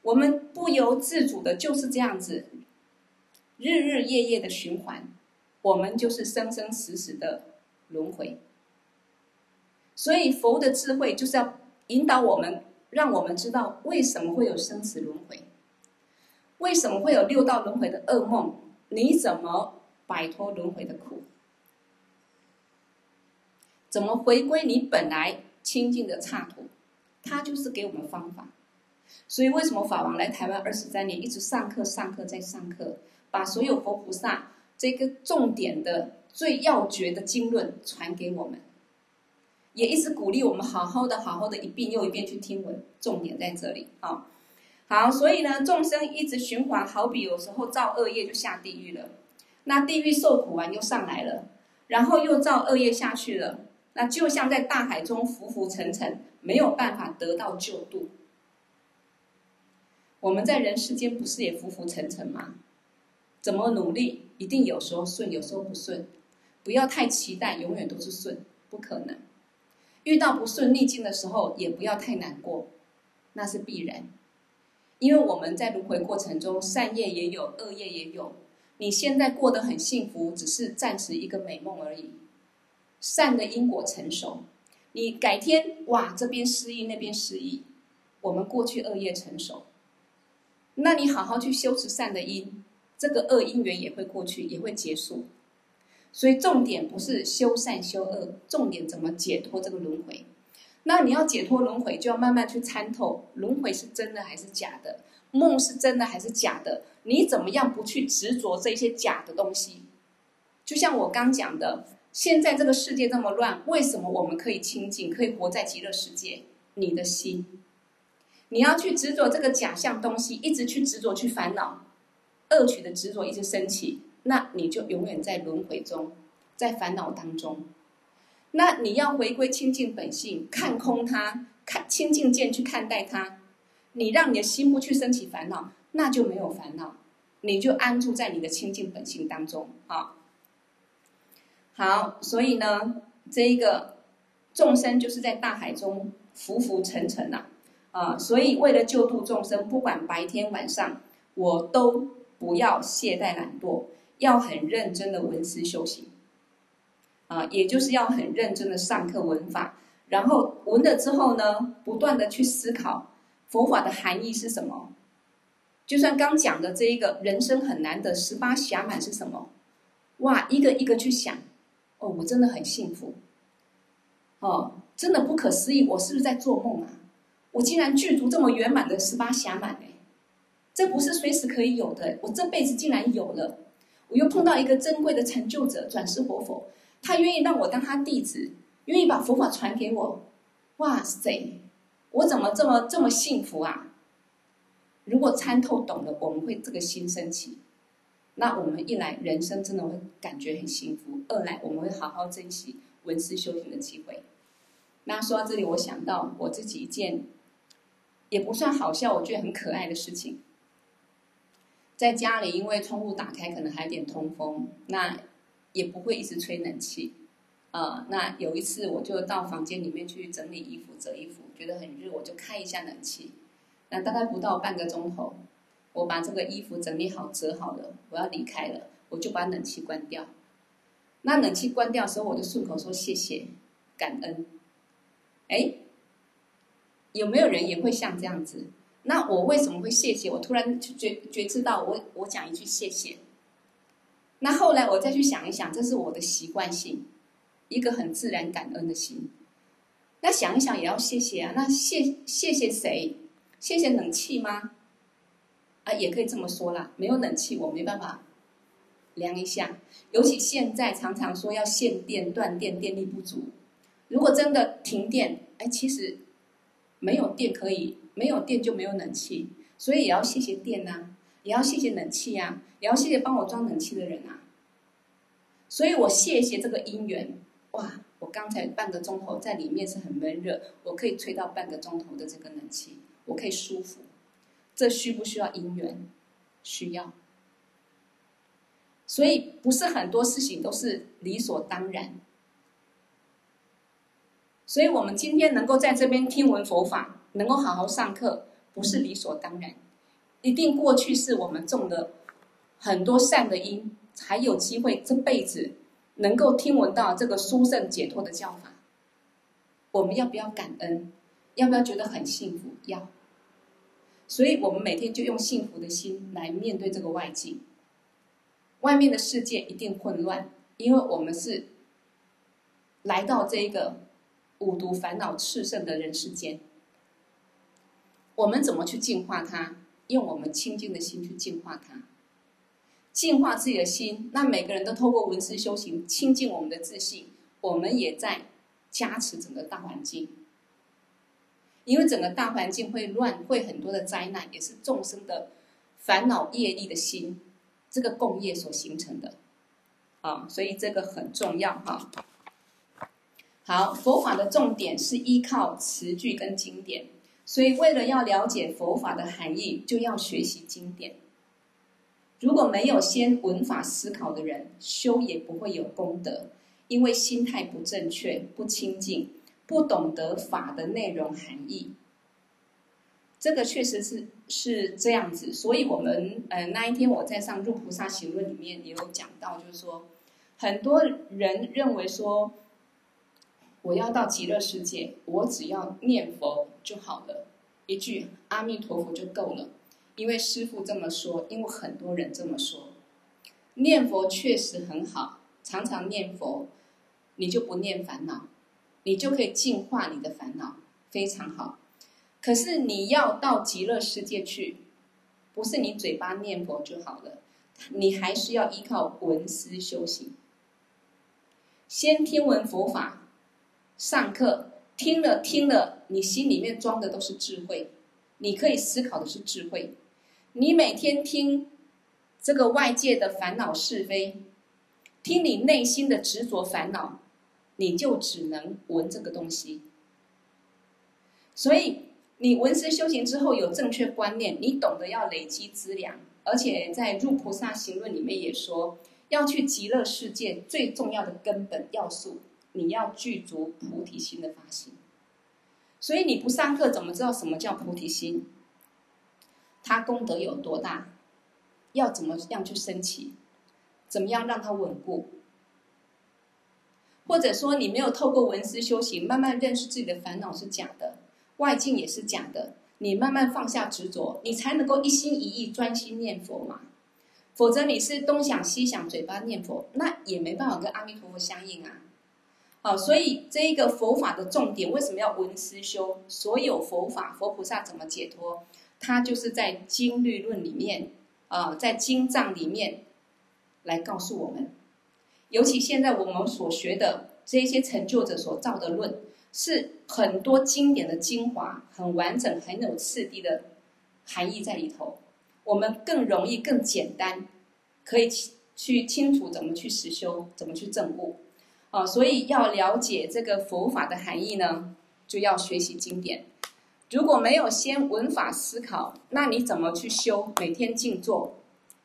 我们不由自主的就是这样子，日日夜夜的循环，我们就是生生死死的轮回。所以佛的智慧就是要引导我们，让我们知道为什么会有生死轮回，为什么会有六道轮回的噩梦，你怎么摆脱轮回的苦，怎么回归你本来清净的刹土，他就是给我们方法。所以为什么法王来台湾二十三年，一直上课、上课再上课，把所有佛菩萨这个重点的最要诀的经论传给我们，也一直鼓励我们好好的、好好的一遍又一遍去听闻，重点在这里啊、好，所以呢，众生一直循环，好比有时候造恶业就下地狱了，那地狱受苦完又上来了，然后又造恶业下去了，那就像在大海中浮浮沉沉，没有办法得到救度。我们在人世间不是也浮浮沉沉吗？怎么努力，一定有时候顺，有时候不顺。不要太期待，永远都是顺，不可能。遇到不顺逆境的时候，也不要太难过，那是必然。因为我们在轮回过程中，善业也有，恶业也有。你现在过得很幸福，只是暂时一个美梦而已。善的因果成熟，你改天哇，这边失忆，那边失忆，我们过去恶业成熟。那你好好去修持善的因，这个恶因缘也会过去，也会结束。所以重点不是修善修恶，重点怎么解脱这个轮回。那你要解脱轮回，就要慢慢去参透轮回是真的还是假的，梦是真的还是假的。你怎么样不去执着这些假的东西？就像我刚讲的，现在这个世界这么乱，为什么我们可以清净，可以活在极乐世界？你的心。你要去执着这个假象东西，一直去执着去烦恼，恶取的执着一直升起，那你就永远在轮回中，在烦恼当中。那你要回归清净本性，看空它，看清净见去看待它。你让你的心不去升起烦恼，那就没有烦恼，你就安住在你的清净本性当中。啊，好，所以呢，这一个众生就是在大海中浮浮沉沉呐、啊。啊，所以为了救度众生，不管白天晚上，我都不要懈怠懒惰，要很认真的闻思修行。啊，也就是要很认真的上课闻法，然后闻了之后呢，不断的去思考佛法的含义是什么。就算刚讲的这一个人生很难的十八暇满是什么？哇，一个一个去想，哦，我真的很幸福。哦，真的不可思议，我是不是在做梦啊？我竟然具足这么圆满的十八暇满哎，这不是随时可以有的。我这辈子竟然有了，我又碰到一个珍贵的成就者，转世活佛，他愿意让我当他弟子，愿意把佛法传给我。哇塞，我怎么这么这么幸福啊？如果参透懂了，我们会这个心升起，那我们一来人生真的会感觉很幸福；二来我们会好好珍惜闻思修行的机会。那说到这里，我想到我自己一件。也不算好笑，我觉得很可爱的事情。在家里，因为窗户打开，可能还有点通风，那也不会一直吹冷气。呃，那有一次我就到房间里面去整理衣服、折衣服，觉得很热，我就开一下冷气。那大概不到半个钟头，我把这个衣服整理好、折好了，我要离开了，我就把冷气关掉。那冷气关掉的时候，我就顺口说谢谢、感恩。哎。有没有人也会像这样子？那我为什么会谢谢？我突然就觉觉知到我，我我讲一句谢谢。那后来我再去想一想，这是我的习惯性，一个很自然感恩的心。那想一想也要谢谢啊。那谢谢谢谁？谢谢冷气吗？啊，也可以这么说啦。没有冷气，我没办法量一下。尤其现在常常说要限电、断电、电力不足。如果真的停电，哎，其实。没有电可以，没有电就没有冷气，所以也要谢谢电呐，也要谢谢冷气呀，也要谢谢帮我装冷气的人啊。所以我谢谢这个因缘，哇！我刚才半个钟头在里面是很闷热，我可以吹到半个钟头的这个冷气，我可以舒服。这需不需要因缘？需要。所以不是很多事情都是理所当然。所以我们今天能够在这边听闻佛法，能够好好上课，不是理所当然，一定过去是我们种的很多善的因，才有机会这辈子能够听闻到这个殊胜解脱的教法。我们要不要感恩？要不要觉得很幸福？要。所以我们每天就用幸福的心来面对这个外境。外面的世界一定混乱，因为我们是来到这一个五毒烦恼炽盛的人世间。我们怎么去净化它？用我们清净的心去净化它，净化自己的心。那每个人都透过闻思修行，清净我们的自信。我们也在加持整个大环境，因为整个大环境会乱，会很多的灾难，也是众生的烦恼业力的心。这个共业所形成的，啊，所以这个很重要哈。好，佛法的重点是依靠词句跟经典，所以为了要了解佛法的含义，就要学习经典。如果没有先闻法思考的人，修也不会有功德，因为心态不正确、不清净，不懂得法的内容含义。这个确实是是这样子，所以我们呃那一天我在上《入菩萨行论》里面也有讲到，就是说很多人认为说我要到极乐世界，我只要念佛就好了，一句阿弥陀佛就够了，因为师父这么说，因为很多人这么说，念佛确实很好，常常念佛，你就不念烦恼，你就可以净化你的烦恼，非常好。可是你要到极乐世界去，不是你嘴巴念佛就好了，你还是要依靠闻思修行。先听闻佛法，上课听了听了，你心里面装的都是智慧，你可以思考的是智慧。你每天听这个外界的烦恼是非，听你内心的执着烦恼，你就只能闻这个东西。所以。你闻思修行之后有正确观念，你懂得要累积资粮，而且在《入菩萨行论》里面也说，要去极乐世界最重要的根本要素，你要具足菩提心的发心。所以你不上课怎么知道什么叫菩提心？它功德有多大？要怎么样去升起？怎么样让它稳固？或者说你没有透过闻思修行，慢慢认识自己的烦恼是假的。外境也是假的，你慢慢放下执着，你才能够一心一意专心念佛嘛。否则你是东想西想，嘴巴念佛，那也没办法跟阿弥陀佛相应啊。好，所以这一个佛法的重点，为什么要闻思修？所有佛法，佛菩萨怎么解脱？他就是在经律论里面啊，在经藏里面来告诉我们。尤其现在我们所学的这些成就者所造的论。是很多经典的精华，很完整、很有次第的含义在里头。我们更容易、更简单，可以去清楚怎么去实修，怎么去证悟。啊，所以要了解这个佛法的含义呢，就要学习经典。如果没有先闻法思考，那你怎么去修？每天静坐，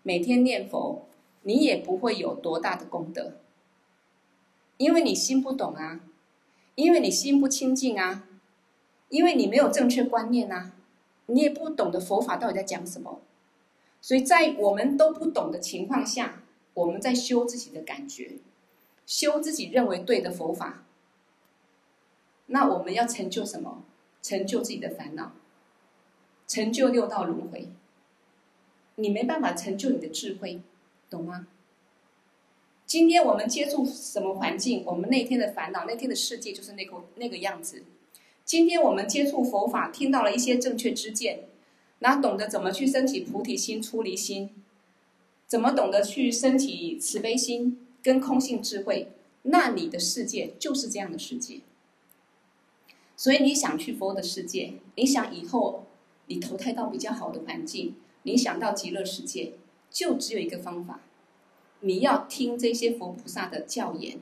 每天念佛，你也不会有多大的功德，因为你心不懂啊。因为你心不清净啊，因为你没有正确观念啊，你也不懂得佛法到底在讲什么，所以在我们都不懂的情况下，我们在修自己的感觉，修自己认为对的佛法。那我们要成就什么？成就自己的烦恼，成就六道轮回。你没办法成就你的智慧，懂吗？今天我们接触什么环境，我们那天的烦恼，那天的世界就是那个那个样子。今天我们接触佛法，听到了一些正确知见，然后懂得怎么去升起菩提心、出离心，怎么懂得去升起慈悲心跟空性智慧，那你的世界就是这样的世界。所以你想去佛的世界，你想以后你投胎到比较好的环境，你想到极乐世界，就只有一个方法。你要听这些佛菩萨的教言，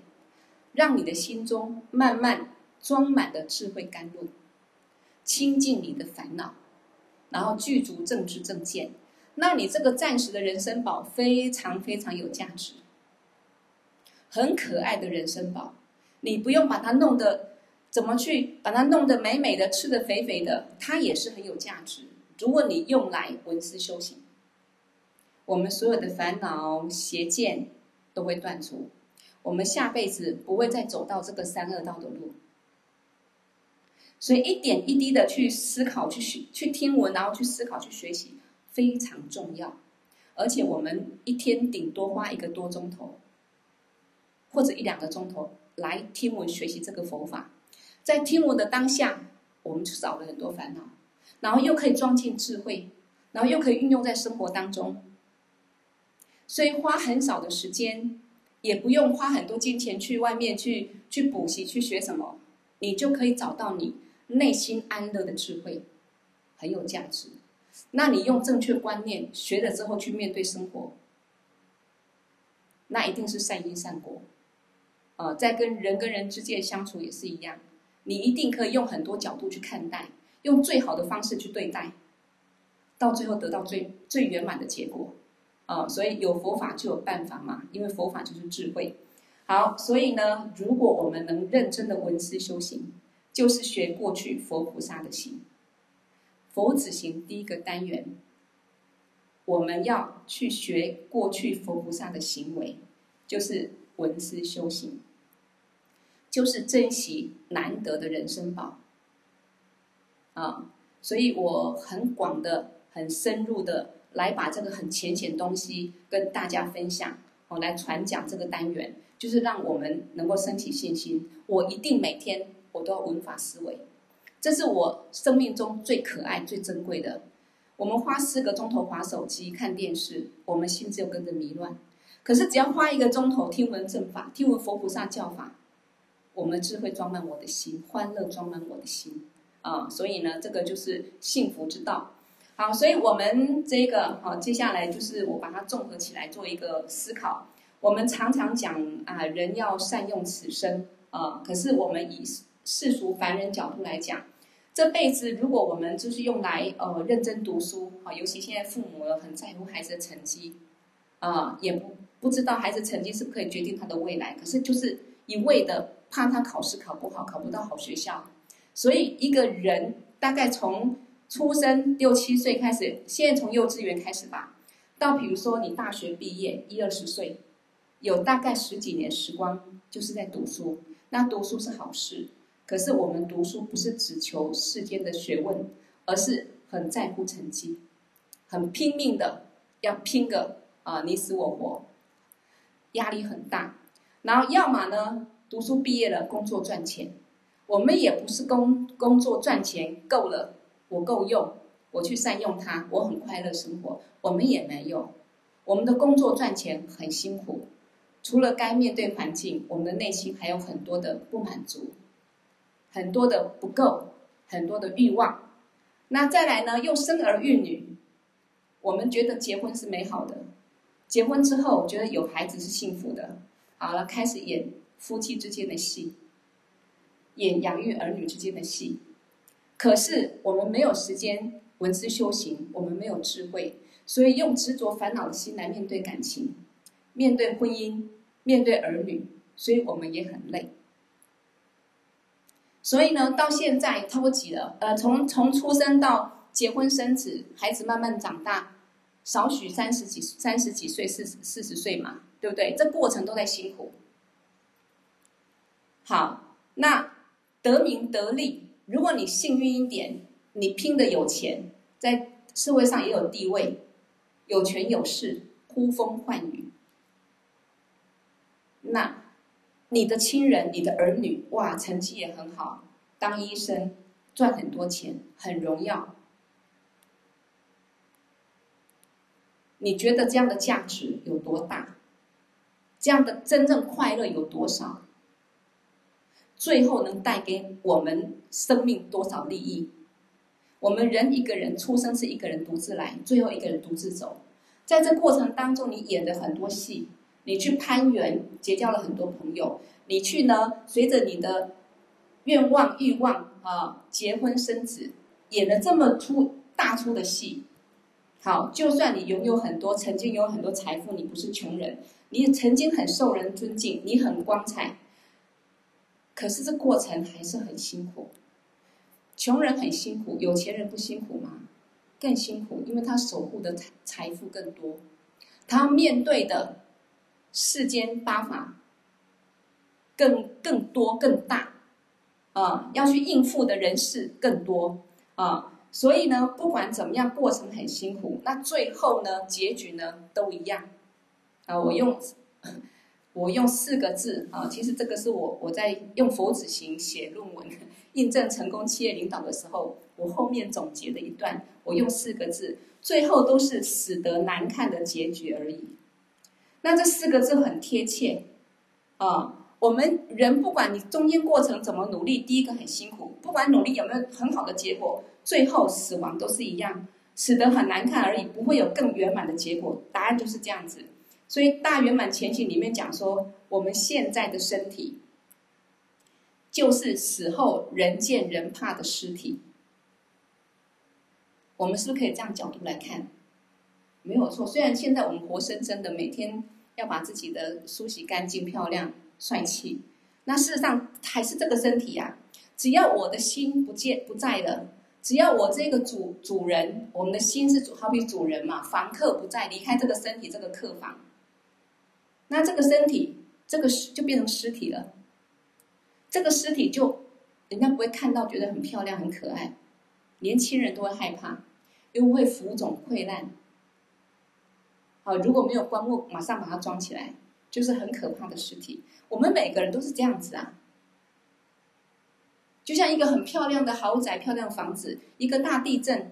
让你的心中慢慢装满了智慧甘露，清净你的烦恼，然后具足正知正见，那你这个暂时的人生宝非常非常有价值，很可爱的人参宝，你不用把它弄得怎么去把它弄得美美的，吃得肥肥的，它也是很有价值。如果你用来闻思修行，我们所有的烦恼邪见都会断除，我们下辈子不会再走到这个三恶道的路。所以一点一滴的去思考、去学、去听闻，然后去思考、去学习，非常重要。而且我们一天顶多花一个多钟头，或者一两个钟头来听闻学习这个佛法。在听闻的当下，我们就少了很多烦恼，然后又可以装进智慧，然后又可以运用在生活当中。所以花很少的时间，也不用花很多金钱去外面去去补习、去学什么，你就可以找到你。内心安乐的智慧很有价值，那你用正确观念学了之后去面对生活，那一定是善因善果。呃，在跟人跟人之间相处也是一样，你一定可以用很多角度去看待，用最好的方式去对待，到最后得到最最圆满的结果。啊、所以有佛法就有办法嘛，因为佛法就是智慧。好，所以呢，如果我们能认真的闻思修行。就是学过去佛菩萨的行，佛子行第一个单元，我们要去学过去佛菩萨的行为，就是闻思修行，就是珍惜难得的人生宝。啊，所以我很广的、很深入的来把这个很浅显东西跟大家分享，我来传讲这个单元，就是让我们能够升起信心。我一定每天。我都要闻法思维，这是我生命中最可爱、最珍贵的。我们花四个钟头划手机、看电视，我们心就跟着迷乱。可是只要花一个钟头听闻正法、听闻佛菩萨教法，我们智慧装满我的心，欢乐装满我的心啊！所以呢，这个就是幸福之道。好，所以我们这个好，接下来就是我把它综合起来做一个思考。我们常常讲啊，人要善用此生啊，可是我们以世俗凡人角度来讲，这辈子如果我们就是用来呃认真读书啊，尤其现在父母很在乎孩子的成绩啊，也不不知道孩子成绩是不是可以决定他的未来，可是就是一味的怕他考试考不好，考不到好学校，所以一个人大概从出生六七岁开始，现在从幼稚园开始吧，到比如说你大学毕业一二十岁，有大概十几年时光就是在读书，那读书是好事。可是我们读书不是只求世间的学问，而是很在乎成绩，很拼命的要拼个啊你死我活，压力很大。然后要么呢，读书毕业了，工作赚钱。我们也不是工工作赚钱够了，我够用，我去善用它，我很快乐生活。我们也没有，我们的工作赚钱很辛苦，除了该面对环境，我们的内心还有很多的不满足。很多的不够，很多的欲望，那再来呢？又生儿育女，我们觉得结婚是美好的，结婚之后觉得有孩子是幸福的，好了，开始演夫妻之间的戏，演养育儿女之间的戏。可是我们没有时间文思修行，我们没有智慧，所以用执着烦恼的心来面对感情，面对婚姻，面对儿女，所以我们也很累。所以呢，到现在超级了。呃，从从出生到结婚生子，孩子慢慢长大，少许三十几、三十几岁、四四十岁嘛，对不对？这过程都在辛苦。好，那得名得利，如果你幸运一点，你拼的有钱，在社会上也有地位，有权有势，呼风唤雨，那。你的亲人、你的儿女，哇，成绩也很好，当医生，赚很多钱，很荣耀。你觉得这样的价值有多大？这样的真正快乐有多少？最后能带给我们生命多少利益？我们人一个人出生是一个人独自来，最后一个人独自走，在这过程当中，你演了很多戏。你去攀缘，结交了很多朋友。你去呢，随着你的愿望、欲望啊，结婚生子，演了这么出大出的戏。好，就算你拥有很多，曾经有很多财富，你不是穷人，你曾经很受人尊敬，你很光彩。可是这过程还是很辛苦。穷人很辛苦，有钱人不辛苦吗？更辛苦，因为他守护的财财富更多，他面对的世间八法更更多更大，啊，要去应付的人事更多。啊，所以呢，不管怎么样，过程很辛苦，那最后呢，结局呢都一样，啊，我用我用四个字啊，其实这个是我我在用佛子行写论文。印证成功企业领导的时候，我后面总结的一段，我用四个字，最后都是死得难看的结局而已。那这四个字很贴切啊！我们人不管你中间过程怎么努力，第一个很辛苦，不管努力有没有很好的结果，最后死亡都是一样，死得很难看而已，不会有更圆满的结果。答案就是这样子。所以《大圆满前行》里面讲说，我们现在的身体。就是死后人见人怕的尸体，我们是不是可以这样角度来看？没有错。虽然现在我们活生生的每天要把自己的梳洗干净、漂亮、帅气，那事实上还是这个身体呀。只要我的心不见不在了，只要我这个主主人，我们的心是主，好比主人嘛，房客不在，离开这个身体，这个客房，那这个身体，这个就变成尸体了。这个尸体就，人家不会看到，觉得很漂亮、很可爱，年轻人都会害怕，因为会浮肿溃烂。好，如果没有棺木，马上把它装起来，就是很可怕的尸体。我们每个人都是这样子啊，就像一个很漂亮的豪宅、漂亮房子，一个大地震，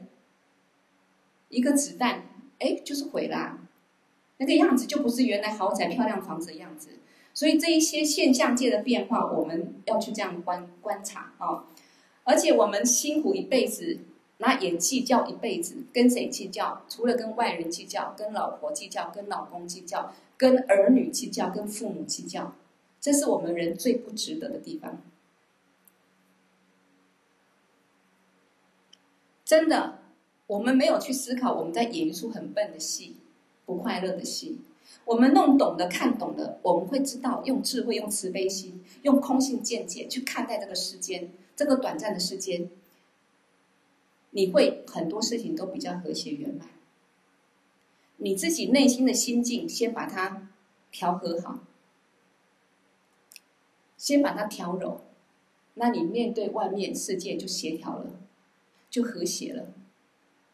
一个子弹，哎，就是毁了，那个样子就不是原来豪宅、漂亮房子的样子。所以这一些现象界的变化，我们要去这样观观察啊！而且我们辛苦一辈子，那也计较一辈子，跟谁计较？除了跟外人计较，跟老婆计较，跟老公计较，跟儿女计较，跟父母计较，这是我们人最不值得的地方。真的，我们没有去思考，我们在演一出很笨的戏，不快乐的心。我们弄懂的、看懂的，我们会知道用智慧、用慈悲心、用空性见解去看待这个世间，这个短暂的世间，你会很多事情都比较和谐圆满。你自己内心的心境，先把它调和好，先把它调柔，那你面对外面世界就协调了，就和谐了，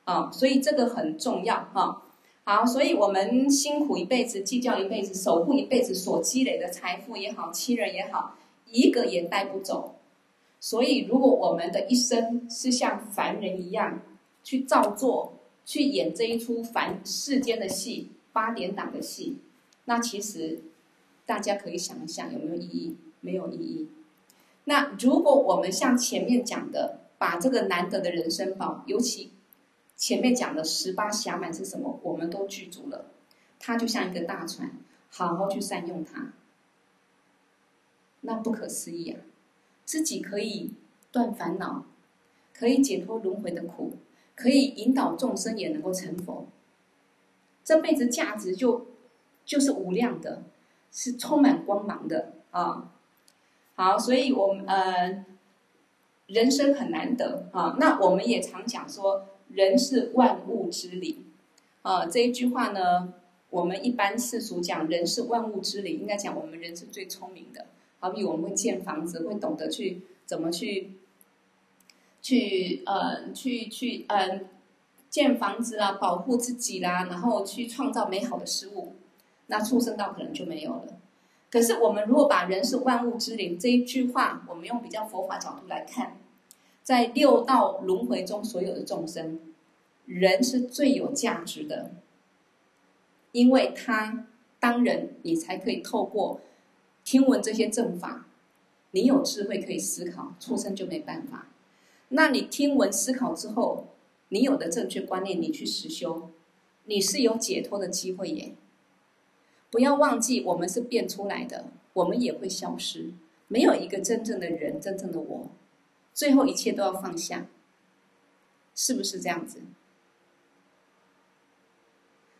啊，所以这个很重要哈。好，所以我们辛苦一辈子，计较一辈子，守护一辈子所积累的财富也好，亲人也好，一个也带不走。所以，如果我们的一生是像凡人一样去照做，去演这一出凡世间的戏，八点档的戏，那其实大家可以想一想，有没有意义？没有意义。那如果我们像前面讲的，把这个难得的人生宝，尤其。前面讲的十八暇满是什么？我们都具足了，它就像一个大船，好好去善用它，那不可思议啊！自己可以断烦恼，可以解脱轮回的苦，可以引导众生也能够成佛，这辈子价值就就是无量的，是充满光芒的啊！好，所以我们呃，人生很难得啊，那我们也常讲说。人是万物之灵，啊，这一句话呢，我们一般世俗讲人是万物之灵，应该讲我们人是最聪明的。好比我们会建房子，会懂得去怎么去，去呃，去去呃，建房子啊，保护自己啦，然后去创造美好的事物。那畜生道可能就没有了。可是我们如果把人是万物之灵这一句话，我们用比较佛法角度来看。在六道轮回中，所有的众生，人是最有价值的，因为他当人，你才可以透过听闻这些正法，你有智慧可以思考，畜生就没办法。那你听闻思考之后，你有的正确观念，你去实修，你是有解脱的机会耶。不要忘记，我们是变出来的，我们也会消失，没有一个真正的人，真正的我。最后一切都要放下，是不是这样子？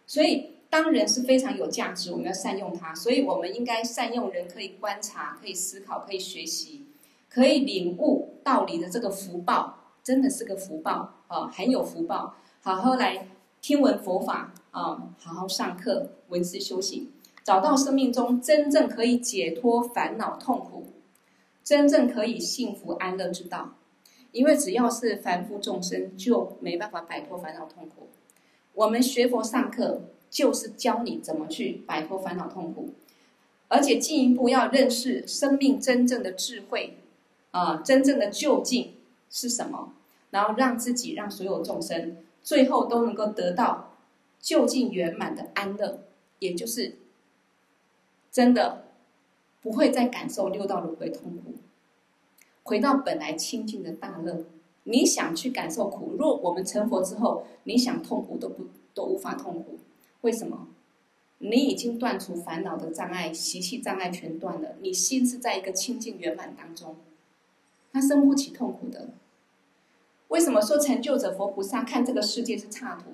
所以当人是非常有价值，我们要善用它。所以我们应该善用人，可以观察，可以思考，可以学习，可以领悟道理的这个福报，真的是个福报啊，很有福报。好好来听闻佛法啊，好好上课，闻思修行，找到生命中真正可以解脱烦恼痛苦，真正可以幸福安乐之道。因为只要是凡夫众生，就没办法摆脱烦恼痛苦。我们学佛上课，就是教你怎么去摆脱烦恼痛苦，而且进一步要认识生命真正的智慧，啊，真正的究竟是什么，然后让自己、让所有众生最后都能够得到究竟圆满的安乐，也就是真的不会再感受六道轮回痛苦。回到本来清净的大乐，你想去感受苦，若我们成佛之后，你想痛苦都不都无法痛苦，为什么？你已经断除烦恼的障碍，习气障碍全断了，你心是在一个清净圆满当中，他生不起痛苦的。为什么说成就者佛菩萨看这个世界是刹土？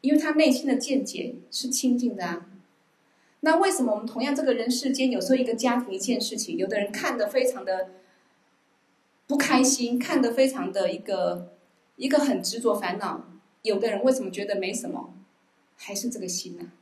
因为他内心的见解是清净的啊。那为什么我们同样这个人世间，有时候一个家庭一件事情，有的人看得非常的不开心，看得非常的一个一个很执着烦恼，有的人为什么觉得没什么，还是这个心呢？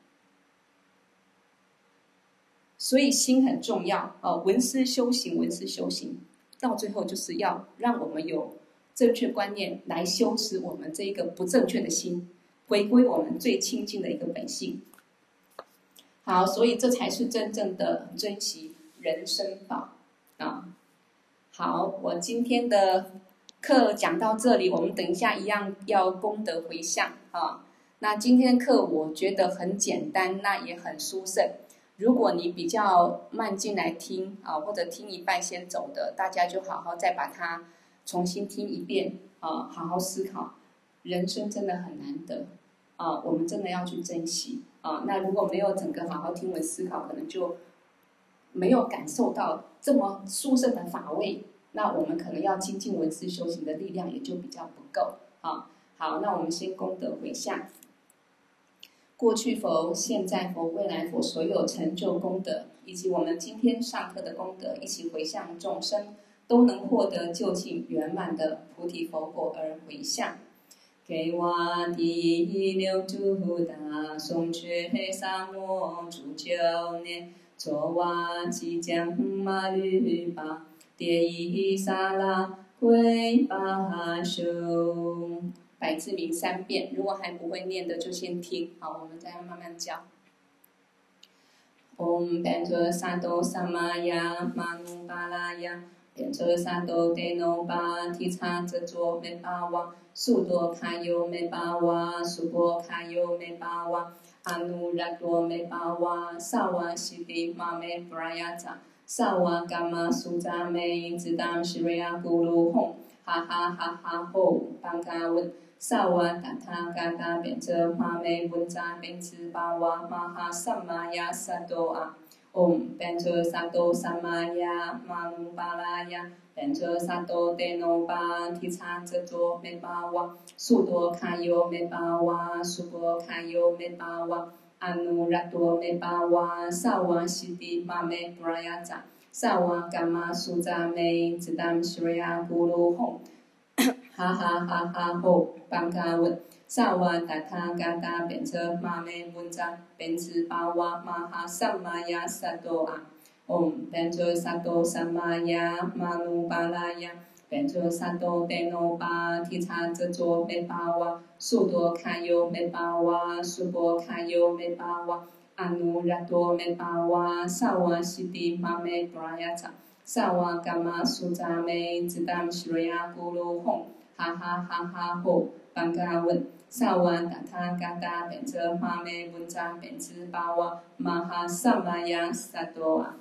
所以心很重要哦，闻思修行，闻思修行，到最后就是要让我们有正确观念来修持我们这一个不正确的心，回归我们最清净的一个本性。好，所以这才是真正的珍惜人生宝啊！好，我今天的课讲到这里，我们等一下一样要功德回向啊。那今天的课我觉得很简单，那也很殊胜。如果你比较慢进来听啊，或者听一半先走的，大家就好好再把它重新听一遍啊，好好思考。人生真的很难得啊，我们真的要去珍惜。啊，那如果没有整个好好听闻思考，可能就没有感受到这么殊胜的法味。那我们可能要精进文字修行的力量也就比较不够。啊，好，那我们先功德回向，过去佛、现在佛、未来佛所有成就功德，以及我们今天上课的功德，一起回向众生，都能获得究竟圆满的菩提佛果而回向。给我第六度大松觉萨摩主教念，卓瓦吉将马律巴迭伊萨拉归巴修，百字明三遍。如果还不会念的，就先听。好，我们再慢慢教。唵班卓萨多萨玛呀玛努巴拉呀。变作三多德诺巴提察则卓美巴瓦，速多卡尤美巴瓦，速波卡尤美巴瓦，阿努拉多美巴瓦，萨瓦西迪玛美布拉亚扎，萨瓦伽玛苏扎美，只当西瑞亚咕噜吽，哈哈哈哈吼，班嘎文，萨瓦达他嘎嘎变作玛美文扎变兹巴瓦，玛哈萨玛亚萨多阿。唵，班卓萨埵萨玛呀，玛努巴拉呀，班卓萨埵德诺巴提察则卓美巴瓦，速多卡尤美巴瓦，速波萨瓦，达他嘎达变成玛美文扎变兹巴瓦玛哈萨玛亚萨多阿，唵变作萨多萨玛亚玛努巴拉雅，变作萨多贝努巴提察则卓美巴瓦，速多卡尤美巴瓦，速波卡尤美巴瓦，阿努拉多美巴瓦，萨瓦西迪玛美布拉亚扎，萨瓦嘎玛苏扎美，只当西瑞亚咕噜吽，哈哈哈哈吼，班嘎文。萨瓦达他嘎达变作玛美文扎变兹巴瓦玛哈萨玛亚萨多瓦。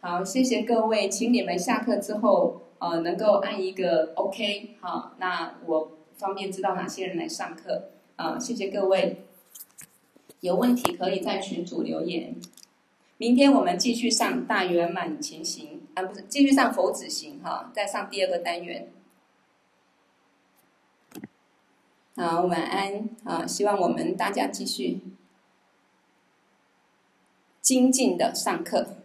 好，谢谢各位，请你们下课之后，呃，能够按一个 OK，好，那我方便知道哪些人来上课，啊、谢谢各位。有问题可以在群组留言。明天我们继续上大圆满前行，啊，不是，继续上佛子行，哈，再上第二个单元。好晚安。好希望我们大家继续精进的上课。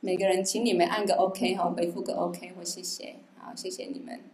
每个人请你们按个 ok 哈回复个 ok 我谢谢。好谢谢你们。